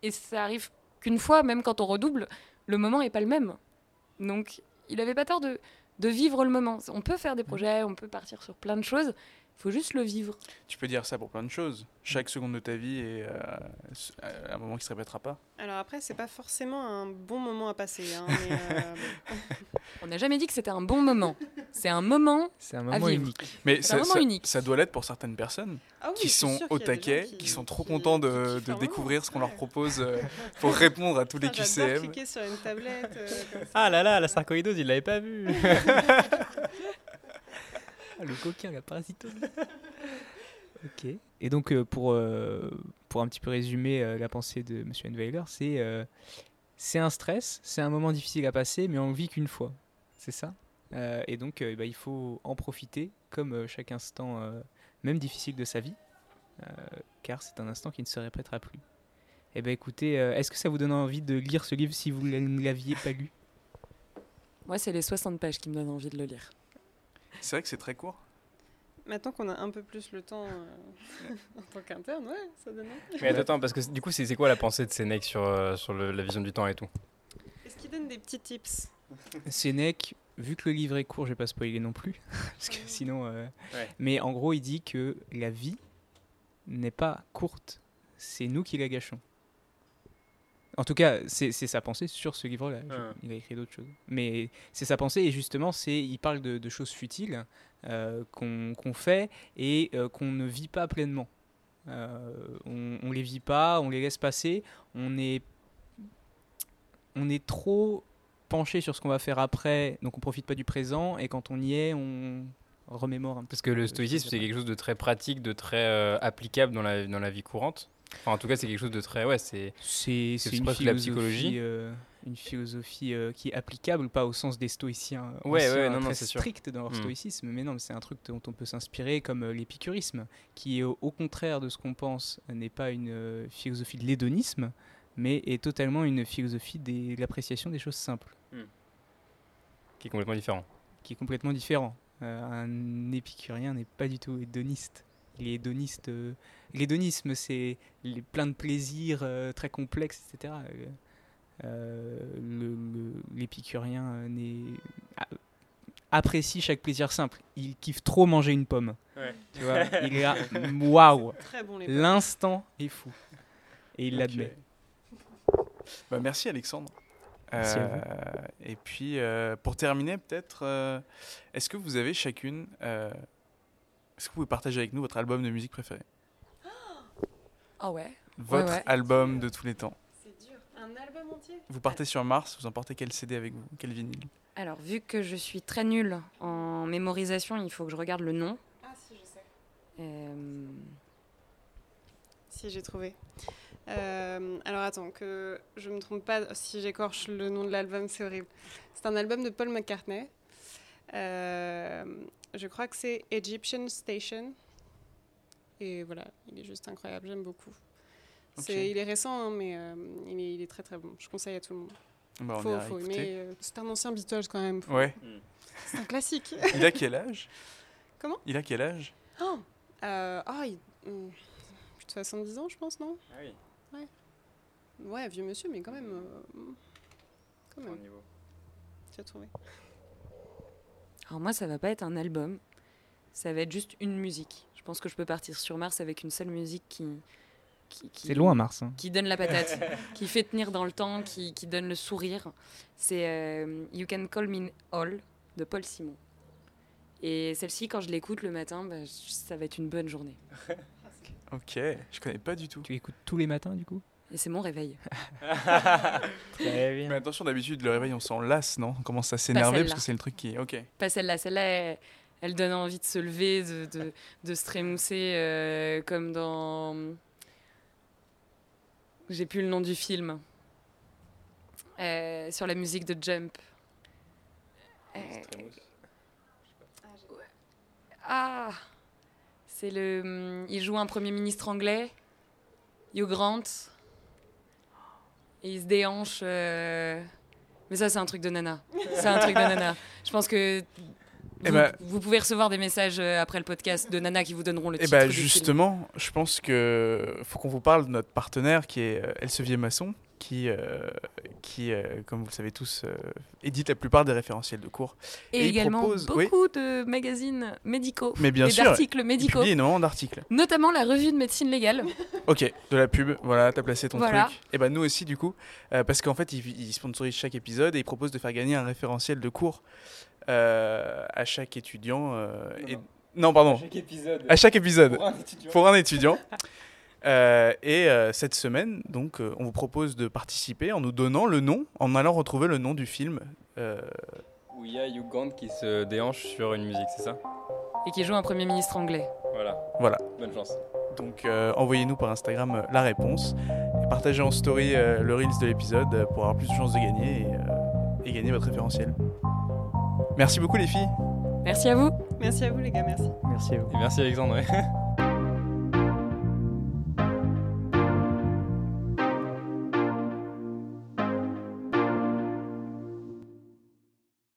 et ça arrive qu'une fois, même quand on redouble, le moment est pas le même. Donc, il avait pas tort de, de vivre le moment. On peut faire des projets, on peut partir sur plein de choses. Il faut juste le vivre. Tu peux dire ça pour plein de choses. Chaque seconde de ta vie est euh, un moment qui se répétera pas. Alors après, c'est pas forcément un bon moment à passer. hein, mais, euh, On n'a jamais dit que c'était un bon moment. C'est un moment. C'est un moment vivre. unique. Mais C'est un ça, moment ça- unique. ça doit l'être pour certaines personnes ah oui, qui sont au taquet, qui, sont trop qui- contents de, découvrir ce qu'on leur propose euh, pour répondre à tous les J'adore QCM. cliquer sur une tablette. euh, comme ça. Ah là là, la sarcoïdose, il l'avait pas vu. Le coquin, la parasitose. ok. Et donc, euh, pour, euh, pour un petit peu résumer euh, la pensée de M. Enweiler, c'est c'est un stress, c'est un moment difficile à passer, mais on le vit qu'une fois. C'est ça? Et donc, bah, il faut en profiter, comme chaque instant, même difficile de sa vie, car c'est un instant qui ne se répétera plus. Eh bien, écoutez, est-ce que ça vous donne envie de lire ce livre si vous ne l'aviez pas lu? Moi, c'est les 60 pages qui me donnent envie de le lire. C'est vrai que c'est très court. Maintenant qu'on a un peu plus le temps euh, en tant qu'interne, ouais, ça donne envie. Mais attends, parce que du coup, c'est c'est quoi la pensée de Sénèque sur, euh, sur le- la vision du temps et tout? Est-ce qu'il donne des petits tips? Sénèque, vu que le livre est court, je vais pas spoiler non plus, parce que sinon. euh, Ouais. Mais en gros, il dit que la vie n'est pas courte, c'est nous qui la gâchons. En tout cas, c'est sa pensée sur ce livre-là. Ah. Il a écrit d'autres choses, mais c'est sa pensée et justement, c'est il parle de, de choses futiles euh, qu'on fait et euh, qu'on ne vit pas pleinement. Euh, on, on les vit pas, on les laisse passer, on est on est trop penché sur ce qu'on va faire après, donc on profite pas du présent, et quand on y est, on remémore un peu. Parce que le stoïcisme, c'est quelque chose de très pratique, de très euh, applicable dans la, dans la vie courante. Enfin, en tout cas, c'est quelque chose de très. Ouais, c'est. C'est c'est une la philosophie, psychologie. euh, une philosophie euh, qui est applicable, pas au sens des stoïciens euh, Ouais, ouais, non, non, c'est sûr. stricts dans leur Mm. stoïcisme, mais non, c'est un truc dont on peut s'inspirer comme euh, l'épicurisme, qui au, au contraire de ce qu'on pense n'est pas une euh, philosophie de l'hédonisme, mais est totalement une philosophie des- de l'appréciation des choses simples. qui est complètement différent. qui est complètement différent. Euh, un épicurien n'est pas du tout hédoniste. Il est hédoniste. L'hédonisme, c'est les, plein de plaisirs euh, très complexes, etc. Euh, euh, le- le- L'épicurien apprécie chaque plaisir simple. Il kiffe trop manger une pomme. Tu vois, il est là, waouh, bon l'instant est fou. Et il l'admet. Bah, merci Alexandre. Merci Euh, et puis, euh, pour terminer, peut-être, euh, est-ce que vous avez chacune, euh, est-ce que vous pouvez partager avec nous votre album de musique préféré? Ah ouais? Votre ouais. album de tous les temps. C'est dur. Un album entier? Vous partez sur Mars, vous emportez quel CD avec vous? Quel vinyle? Alors, vu que je suis très nulle en mémorisation, il faut que je regarde le nom. Ah si, je sais. Euh, Si, j'ai trouvé. Euh, alors attends, que je me trompe pas, si j'écorche le nom de l'album, c'est horrible. C'est un album de Paul McCartney. Euh, je crois que c'est Egyptian Station. Et voilà, il est juste incroyable, j'aime beaucoup. Ok. C'est, il est récent, hein, mais euh, il, est, il est très très bon. Je conseille à tout le monde. Bah, faut, faut aimer. euh, c'est un ancien Beatles quand même. Faut- Ouais. C'est un classique. Il a quel âge? Comment? Il a quel âge? Oh, euh, ah, il- hum, plus de 70 ans, je pense, non? Ah oui, Ouais, vieux monsieur, mais quand même. euh, quand même, niveau. tu as trouvé. Alors moi, ça va pas être un album. Ça va être juste une musique. Je pense que je peux partir sur Mars avec une seule musique qui... qui- qui- C'est loin, Mars. hein. qui donne la patate, qui fait tenir dans le temps, qui, qui donne le sourire. C'est euh, You Can Call Me All de Paul Simon. Et celle-ci, quand je l'écoute le matin, bah, ça va être une bonne journée. Ok, je connais pas du tout. Tu écoutes tous les matins, du coup? Et c'est mon réveil. Mais attention, d'habitude, le réveil, on s'en lasse, non? On commence à s'énerver parce que c'est le truc qui. Ok. Pas celle-là. Celle-là, elle, elle donne envie de se lever, de, de, se trémousser, euh, comme dans. J'ai plus le nom du film. Euh, sur la musique de Jump. Euh, ah C'est le. hum, Il joue un premier ministre anglais, Hugh Grant. Et il se déhanche. Mais ça, c'est un truc de nana. C'est un truc de nana. Je pense que. Eh Vous, ben- vous pouvez recevoir des messages euh, après le podcast de Nana qui vous donneront le Et titre bah du film. justement, je pense que faut qu'on vous parle de notre partenaire qui est euh, Elsevier Masson, qui, euh, qui euh, comme vous le savez tous, euh, édite la plupart des référentiels de cours. Et, et il également propose- oui. beaucoup de magazines médicaux Mais bien et sûr, d'articles Il médicaux. publie énormément d'articles. Notamment la revue de médecine légale. Ok, de la pub, voilà, t'as placé ton Voilà. truc. Et bah nous aussi du coup, parce qu'en fait il, il sponsorise chaque épisode et il propose de faire gagner un référentiel de cours à chaque étudiant. euh, et... non, pardon, Chaque épisode. à chaque épisode. Pour un étudiant. pour un étudiant. Euh, et euh, cette semaine, donc, euh, on vous propose de participer en nous donnant le nom, en allant retrouver le nom du film. Euh, Où il y a Grant qui se déhanche sur une musique, c'est ça? Et qui joue un premier ministre anglais. Voilà. Voilà. Bonne chance. donc, euh, envoyez-nous par Instagram euh, la réponse et partagez en story euh, le reels de l'épisode euh, pour avoir plus de chances de gagner et, euh, et gagner votre référentiel. Merci beaucoup les filles. Merci à vous. Merci à vous, les gars, merci. Merci à vous. Et merci Alexandre. ouais.